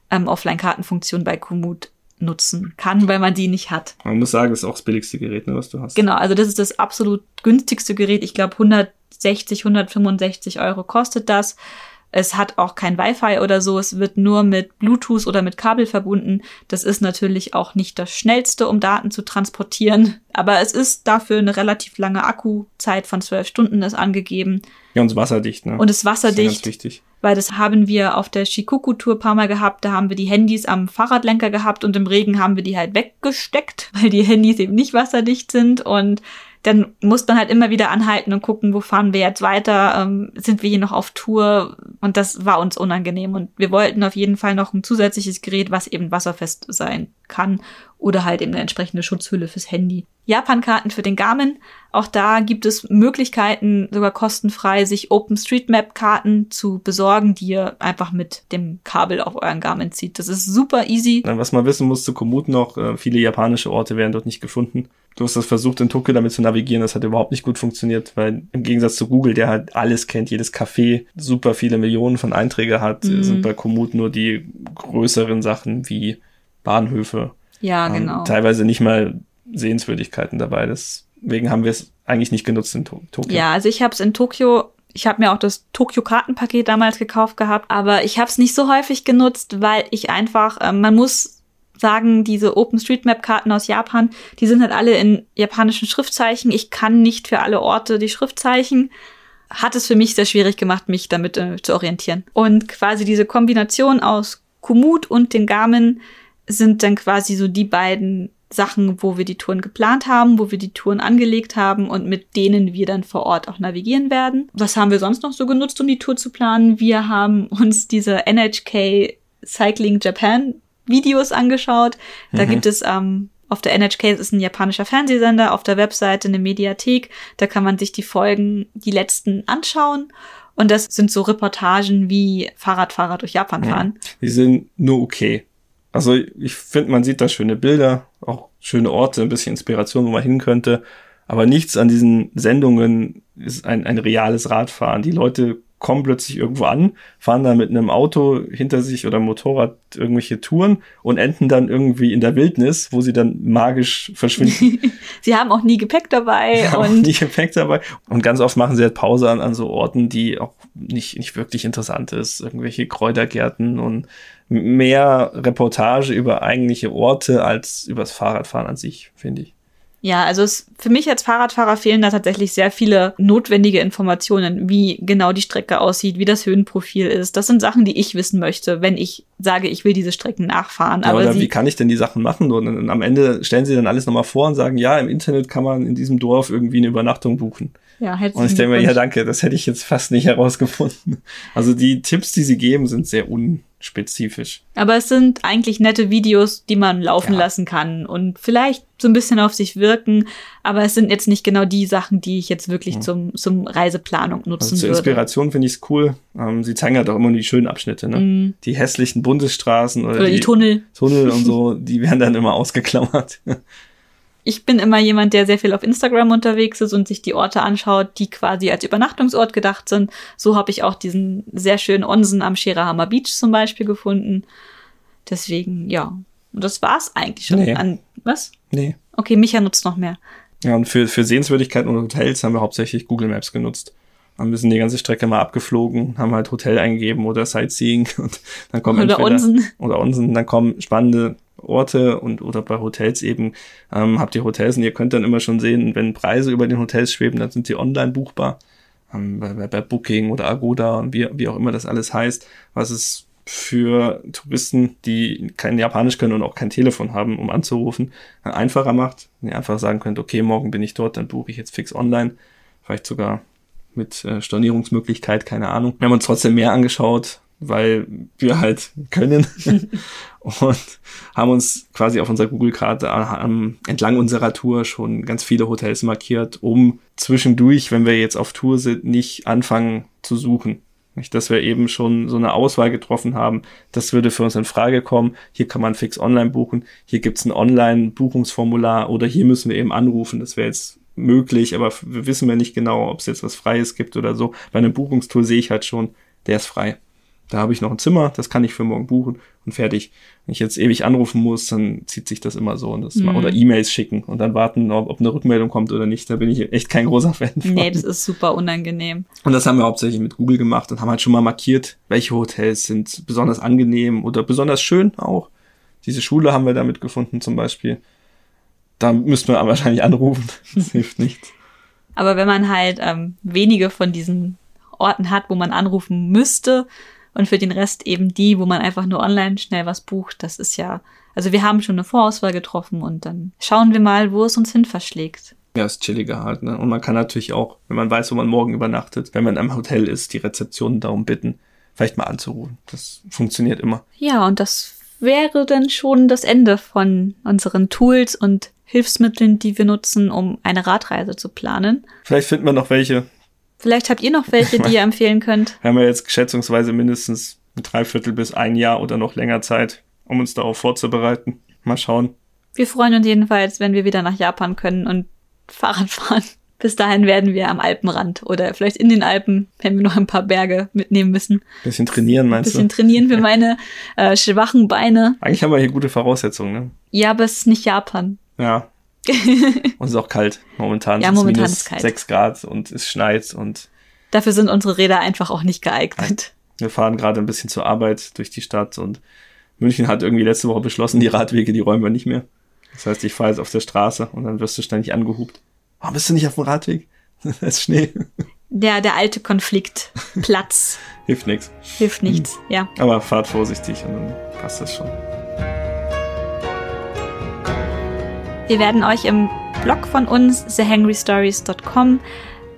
ähm, Offline-Kartenfunktion bei Komoot nutzen kann, weil man die nicht hat. Man muss sagen, das ist auch das billigste Gerät, ne, was du hast. Genau, also das ist das absolut günstigste Gerät. Ich glaube 160, 165 Euro kostet das. Es hat auch kein Wi-Fi oder so. Es wird nur mit Bluetooth oder mit Kabel verbunden. Das ist natürlich auch nicht das schnellste, um Daten zu transportieren. Aber es ist dafür eine relativ lange Akkuzeit von zwölf Stunden ist angegeben. Ja, und es ist wasserdicht, ne? Und es ist wasserdicht. Das ist ganz wichtig. Weil das haben wir auf der Shikoku-Tour paar Mal gehabt. Da haben wir die Handys am Fahrradlenker gehabt und im Regen haben wir die halt weggesteckt, [laughs] weil die Handys eben nicht wasserdicht sind und dann muss man halt immer wieder anhalten und gucken, wo fahren wir jetzt weiter, ähm, sind wir hier noch auf Tour? Und das war uns unangenehm. Und wir wollten auf jeden Fall noch ein zusätzliches Gerät, was eben wasserfest sein kann oder halt eben eine entsprechende Schutzhülle fürs Handy. Japan-Karten für den Garmin. Auch da gibt es Möglichkeiten, sogar kostenfrei, sich OpenStreetMap-Karten zu besorgen, die ihr einfach mit dem Kabel auf euren Garmin zieht. Das ist super easy. Was man wissen muss zu Komoot noch, äh, viele japanische Orte werden dort nicht gefunden. Du hast das versucht, in Tokio damit zu navigieren, das hat überhaupt nicht gut funktioniert, weil im Gegensatz zu Google, der halt alles kennt, jedes Café super viele Millionen von Einträge hat, mhm. sind bei Komoot nur die größeren Sachen wie Bahnhöfe. Ja, ähm, genau. Teilweise nicht mal Sehenswürdigkeiten dabei. Deswegen haben wir es eigentlich nicht genutzt in to Tokio. Ja, also ich habe es in Tokio ich habe mir auch das Tokio-Kartenpaket damals gekauft gehabt, aber ich habe es nicht so häufig genutzt, weil ich einfach, äh, man muss sagen, diese OpenStreetMap-Karten aus Japan, die sind halt alle in japanischen Schriftzeichen. Ich kann nicht für alle Orte die Schriftzeichen. Hat es für mich sehr schwierig gemacht, mich damit äh, zu orientieren. Und quasi diese Kombination aus Komoot und den Garmin sind dann quasi so die beiden Sachen, wo wir die Touren geplant haben, wo wir die Touren angelegt haben und mit denen wir dann vor Ort auch navigieren werden. Was haben wir sonst noch so genutzt, um die Tour zu planen? Wir haben uns diese NHK Cycling Japan Videos angeschaut. Da mhm. gibt es ähm, auf der NHK, das ist ein japanischer Fernsehsender, auf der Webseite eine Mediathek. Da kann man sich die Folgen, die letzten anschauen. Und das sind so Reportagen wie Fahrradfahrer durch Japan fahren. Ja, die sind nur okay. Also ich finde, man sieht da schöne Bilder, auch schöne Orte, ein bisschen Inspiration, wo man hin könnte. Aber nichts an diesen Sendungen ist ein, ein reales Radfahren. Die Leute kommen plötzlich irgendwo an, fahren dann mit einem Auto hinter sich oder Motorrad irgendwelche Touren und enden dann irgendwie in der Wildnis, wo sie dann magisch verschwinden. [laughs] sie haben auch nie Gepäck dabei. und auch nie Gepäck dabei. Und ganz oft machen sie halt Pause an, an so Orten, die auch nicht, nicht wirklich interessant ist. Irgendwelche Kräutergärten und mehr Reportage über eigentliche Orte als übers Fahrradfahren an sich, finde ich. Ja, also es, für mich als Fahrradfahrer fehlen da tatsächlich sehr viele notwendige Informationen, wie genau die Strecke aussieht, wie das Höhenprofil ist. Das sind Sachen, die ich wissen möchte, wenn ich sage, ich will diese Strecken nachfahren. Ja, Aber wie kann ich denn die Sachen machen? Und am Ende stellen sie dann alles nochmal vor und sagen, ja, im Internet kann man in diesem Dorf irgendwie eine Übernachtung buchen. Ja, und ich denke mir, ja, danke, das hätte ich jetzt fast nicht herausgefunden. Also die Tipps, die sie geben, sind sehr unspezifisch. Aber es sind eigentlich nette Videos, die man laufen ja. lassen kann und vielleicht so ein bisschen auf sich wirken. Aber es sind jetzt nicht genau die Sachen, die ich jetzt wirklich ja. zum, zum Reiseplanung nutzen also zur würde. Zur Inspiration finde ich es cool. Ähm, sie zeigen halt auch immer die schönen Abschnitte, ne? Mm. Die hässlichen Bundesstraßen oder, oder die, die Tunnel. Tunnel und so, die werden dann immer ausgeklammert. Ich bin immer jemand, der sehr viel auf Instagram unterwegs ist und sich die Orte anschaut, die quasi als Übernachtungsort gedacht sind. So habe ich auch diesen sehr schönen Onsen am Shirahama Beach zum Beispiel gefunden. Deswegen, ja. Und das war's eigentlich schon. Nee. An, was? Nee. Okay, Micha nutzt noch mehr. Ja, und für, für Sehenswürdigkeiten und Hotels haben wir hauptsächlich Google Maps genutzt. Haben wir sind die ganze Strecke mal abgeflogen, haben halt Hotel eingegeben oder Sightseeing [laughs] und dann kommen oder Onsen. Oder Onsen, dann kommen spannende Orte und oder bei Hotels eben ähm, habt ihr Hotels und ihr könnt dann immer schon sehen, wenn Preise über den Hotels schweben, dann sind sie online buchbar. Ähm, bei, bei Booking oder Agoda und wie, wie auch immer das alles heißt, was es für Touristen, die kein Japanisch können und auch kein Telefon haben, um anzurufen, einfacher macht. Wenn ihr einfach sagen könnt, okay, morgen bin ich dort, dann buche ich jetzt fix online. Vielleicht sogar mit äh, Stornierungsmöglichkeit, keine Ahnung. Wir haben uns trotzdem mehr angeschaut, weil wir halt [laughs] können [laughs] und haben uns quasi auf unserer Google-Karte ähm, entlang unserer Tour schon ganz viele Hotels markiert, um zwischendurch, wenn wir jetzt auf Tour sind, nicht anfangen zu suchen. Nicht, dass wir eben schon so eine Auswahl getroffen haben, das würde für uns in Frage kommen. Hier kann man fix online buchen, hier gibt's ein Online-Buchungsformular oder hier müssen wir eben anrufen. Das wäre jetzt möglich, aber wir wissen wir nicht genau, ob es jetzt was Freies gibt oder so. Bei einem Buchungstool sehe ich halt schon, der ist frei da habe ich noch ein Zimmer, das kann ich für morgen buchen und fertig. Wenn ich jetzt ewig anrufen muss, dann zieht sich das immer so und das mhm. mal, oder E-Mails schicken und dann warten, ob, ob, eine Rückmeldung kommt oder nicht. Da bin ich echt kein großer Fan von. Nee, das ist super unangenehm. Und das haben wir hauptsächlich mit Google gemacht und haben halt schon mal markiert, welche Hotels sind besonders angenehm oder besonders schön auch. Diese Schule haben wir damit gefunden zum Beispiel. Da müssten wir aber wahrscheinlich anrufen. [laughs] Das hilft nichts. Aber wenn man halt ähm, wenige von diesen Orten hat, wo man anrufen müsste, und für den Rest eben die, wo man einfach nur online schnell was bucht. Das ist ja, also wir haben schon eine Vorauswahl getroffen und dann schauen wir mal, wo es uns hin verschlägt. Ja, ist chilliger halt, ne? Und man kann natürlich auch, wenn man weiß, wo man morgen übernachtet, wenn man in einem Hotel ist, die Rezeption darum bitten, vielleicht mal anzurufen. Das funktioniert immer. Ja, und das wäre dann schon das Ende von unseren Tools und Hilfsmitteln, die wir nutzen, um eine Radreise zu planen. Vielleicht finden wir noch welche, Vielleicht habt ihr noch [laughs] welche, die ihr empfehlen könnt. Wir haben ja jetzt schätzungsweise mindestens ein Dreiviertel bis ein Jahr oder noch länger Zeit, um uns darauf vorzubereiten. Mal schauen. Wir freuen uns jedenfalls, wenn wir wieder nach Japan können und Fahrrad fahren. Bis dahin werden wir am Alpenrand oder vielleicht in den Alpen, wenn wir noch ein paar Berge mitnehmen müssen. Bisschen trainieren, meinst bisschen du? Bisschen trainieren für [laughs] meine äh, schwachen Beine. Eigentlich haben wir hier gute Voraussetzungen, ne? Ja, aber es ist nicht Japan. Ja, [laughs] und es ist auch kalt momentan. Ja, es momentan minus ist kalt. 6 Grad und es schneit und Dafür sind unsere Räder einfach auch nicht geeignet. wir fahren gerade ein bisschen zur Arbeit durch die Stadt und München hat irgendwie letzte Woche beschlossen, die Radwege, die räumen wir nicht mehr. Das heißt, ich fahre jetzt auf der Straße und dann wirst du ständig angehupt. Warum bist du nicht auf dem Radweg? [laughs] da ist Schnee. Der, der alte Konflikt. [laughs] Platz Hilft nichts. hilft nichts. Ja. Aber fahrt vorsichtig und dann passt das schon. Wir werden euch im Blog von uns, thehangrystories.com,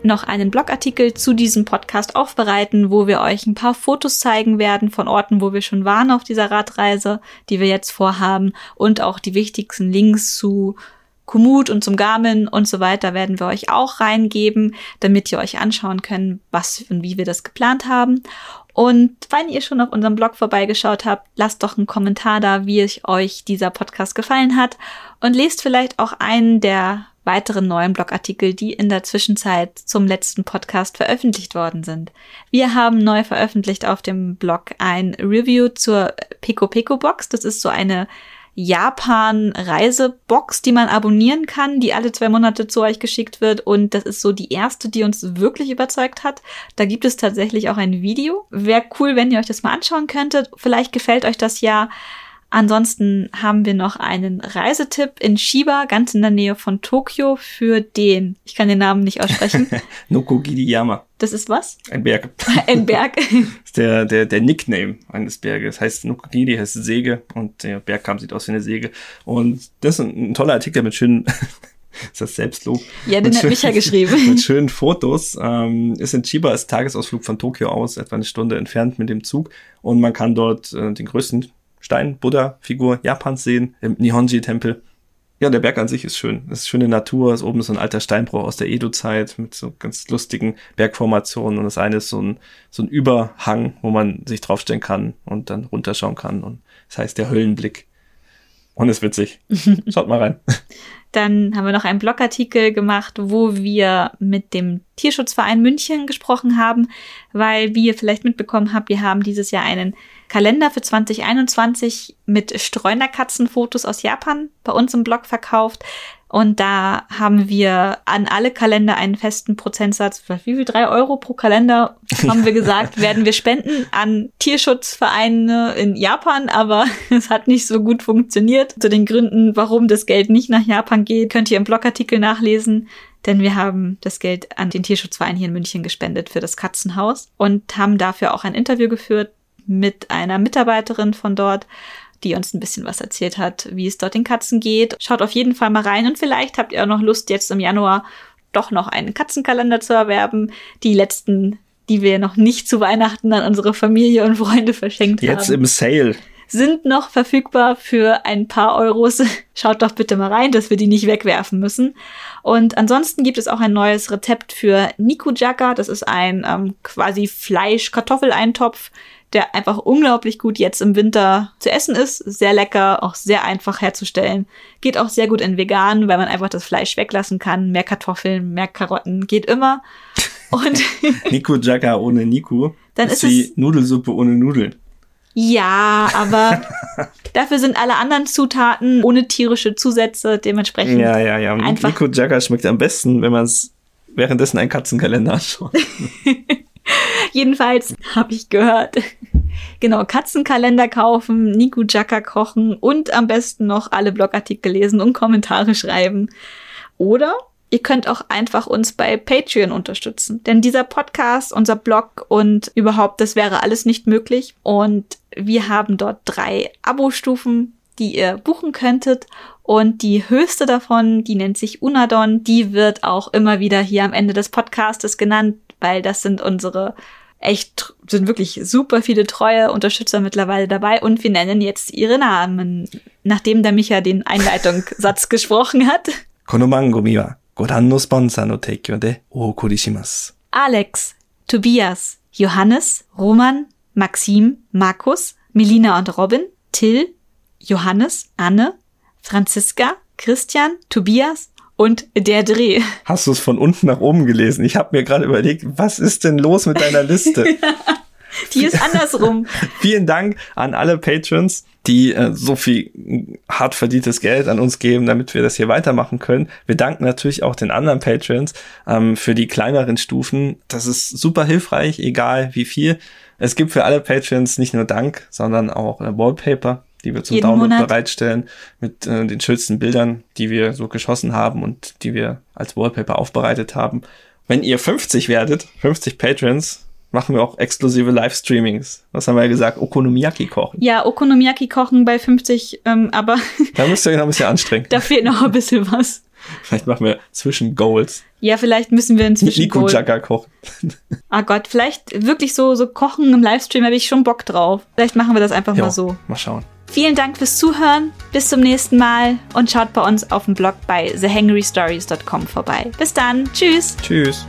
noch einen Blogartikel zu diesem Podcast aufbereiten, wo wir euch ein paar Fotos zeigen werden von Orten, wo wir schon waren auf dieser Radreise, die wir jetzt vorhaben und auch die wichtigsten Links zu Komoot und zum Garmin und so weiter werden wir euch auch reingeben, damit ihr euch anschauen könnt, was und wie wir das geplant haben. Und wenn ihr schon auf unserem Blog vorbeigeschaut habt, lasst doch einen Kommentar da, wie euch dieser Podcast gefallen hat und lest vielleicht auch einen der weiteren neuen Blogartikel, die in der Zwischenzeit zum letzten Podcast veröffentlicht worden sind. Wir haben neu veröffentlicht auf dem Blog ein Review zur Pico Pico Box. Das ist so eine Japan-Reisebox, die man abonnieren kann, die alle zwei Monate zu euch geschickt wird. Und das ist so die erste, die uns wirklich überzeugt hat. Da gibt es tatsächlich auch ein Video. Wäre cool, wenn ihr euch das mal anschauen könntet. Vielleicht gefällt euch das ja. Ansonsten haben wir noch einen Reisetipp in Shiba, ganz in der Nähe von Tokio, für den, ich kann den Namen nicht aussprechen. [laughs] Nokogiriyama, Das ist was? ein Berg. [laughs] Ein Berg. Das [laughs] ist der, der, der Nickname eines Berges. Heißt Nokogiri, heißt Säge und der Bergkamm sieht aus wie eine Säge. Und das ist ein, ein toller Artikel mit schönen, ist das Selbstlob? Ja, den Mit hat schönen- Micha geschrieben. Mit schönen Fotos. Ähm, ist in Chiba als Tagesausflug von Tokio aus, etwa eine Stunde entfernt mit dem Zug. Und man kann dort äh, den größten Stein, Buddha-Figur Japans sehen, im Nihonji-Tempel. Ja, der Berg an sich ist schön. Es ist schöne Natur. Ist oben so ein alter Steinbruch aus der Edo-Zeit mit so ganz lustigen Bergformationen. Und das eine ist so ein, so ein Überhang, wo man sich draufstellen kann und dann runterschauen kann. Und das heißt der Höllenblick. Und ist witzig. [laughs] Schaut mal rein. Dann haben wir noch einen Blogartikel gemacht, wo wir mit dem Tierschutzverein München gesprochen haben, weil, wie ihr vielleicht mitbekommen habt, wir haben dieses Jahr einen Kalender für 2021 mit Streunerkatzenfotos aus Japan bei uns im Blog verkauft. Und da haben wir an alle Kalender einen festen Prozentsatz, wie viel? Drei Euro pro Kalender, haben wir [laughs] gesagt, werden wir spenden an Tierschutzvereine in Japan, aber [laughs] es hat nicht so gut funktioniert. Zu den Gründen, warum das Geld nicht nach Japan geht, könnt ihr im Blogartikel nachlesen. Denn wir haben das Geld an den Tierschutzverein hier in München gespendet für das Katzenhaus und haben dafür auch ein Interview geführt mit einer Mitarbeiterin von dort, die uns ein bisschen was erzählt hat, wie es dort den Katzen geht. Schaut auf jeden Fall mal rein und vielleicht habt ihr auch noch Lust, jetzt im Januar doch noch einen Katzenkalender zu erwerben. Die letzten, die wir noch nicht zu Weihnachten an unsere Familie und Freunde verschenkt Jetzt haben, im Sale. sind noch verfügbar für ein paar Euros. [laughs] Schaut doch bitte mal rein, dass wir die nicht wegwerfen müssen. Und ansonsten gibt es auch ein neues Rezept für Nikujaka. Das ist ein ähm, quasi Fleisch-Kartoffeleintopf, der einfach unglaublich gut jetzt im Winter zu essen ist. Sehr lecker, auch sehr einfach herzustellen. Geht auch sehr gut in vegan, weil man einfach das Fleisch weglassen kann. Mehr Kartoffeln, mehr Karotten, geht immer. [laughs] Und Niku Jaka ohne Niku. Dann ist ist wie es- Nudelsuppe ohne Nudeln. ja, aber [laughs] dafür sind alle anderen Zutaten ohne tierische Zusätze dementsprechend. Ja, ja, ja. Und Einfach- Niku Jaka schmeckt am besten, wenn man es währenddessen einen Katzenkalender anschaut. [laughs] [laughs] Jedenfalls habe ich gehört, [laughs] genau, Katzenkalender kaufen, Niku Jaka kochen und am besten noch alle Blogartikel lesen und Kommentare schreiben. Oder ihr könnt auch einfach uns bei Patreon unterstützen. Denn dieser Podcast, unser Blog und überhaupt, das wäre alles nicht möglich. Und wir haben dort drei Abo-Stufen, die ihr buchen könntet. Und die höchste davon, die nennt sich Unadon, die wird auch immer wieder hier am Ende des Podcastes genannt, weil das sind unsere echt, sind wirklich super viele treue Unterstützer mittlerweile dabei und wir nennen jetzt ihre Namen, nachdem der Micha den Einleitungssatz gesprochen [laughs] hat. この番組はご覧のスポンサーの提供でお送りします。 Alex, Tobias, Johannes, Roman, Maxim, Markus, Melina und Robin, Till, Johannes, Anne, Franziska, Christian, Tobias und der Dreh. Hast du es von unten nach oben gelesen? Ich habe mir gerade überlegt, was ist denn los mit deiner Liste? [laughs] Die ist andersrum. [laughs] Vielen Dank an alle Patrons, die äh, so viel hart verdientes Geld an uns geben, damit wir das hier weitermachen können. Wir danken natürlich auch den anderen Patrons ähm, für die kleineren Stufen. Das ist super hilfreich, egal wie viel. Es gibt für alle Patrons nicht nur Dank, sondern auch äh, Wallpaper, die wir zum Jeden Download Monat. bereitstellen mit äh, den schönsten Bildern, die wir so geschossen haben und die wir als Wallpaper aufbereitet haben. Wenn ihr 50 werdet, 50 Patrons, machen wir auch exklusive Livestreamings. Was haben wir ja gesagt? Okonomiyaki kochen. Ja, Okonomiyaki kochen bei 50, ähm, aber [laughs] Da müsst ihr euch noch ein bisschen anstrengen. da fehlt noch ein bisschen was. Vielleicht machen wir zwischen Goals. Ja, vielleicht müssen wir inzwischen. Nikujaga kochen. Ah Gott, vielleicht wirklich so, so kochen im Livestream, habe ich schon Bock drauf. Vielleicht machen wir das einfach Ja, mal so. Mal schauen. Vielen Dank fürs Zuhören. Bis zum nächsten Mal und schaut bei uns auf dem Blog bei thehangrystories.com vorbei. Bis dann. Tschüss. Tschüss.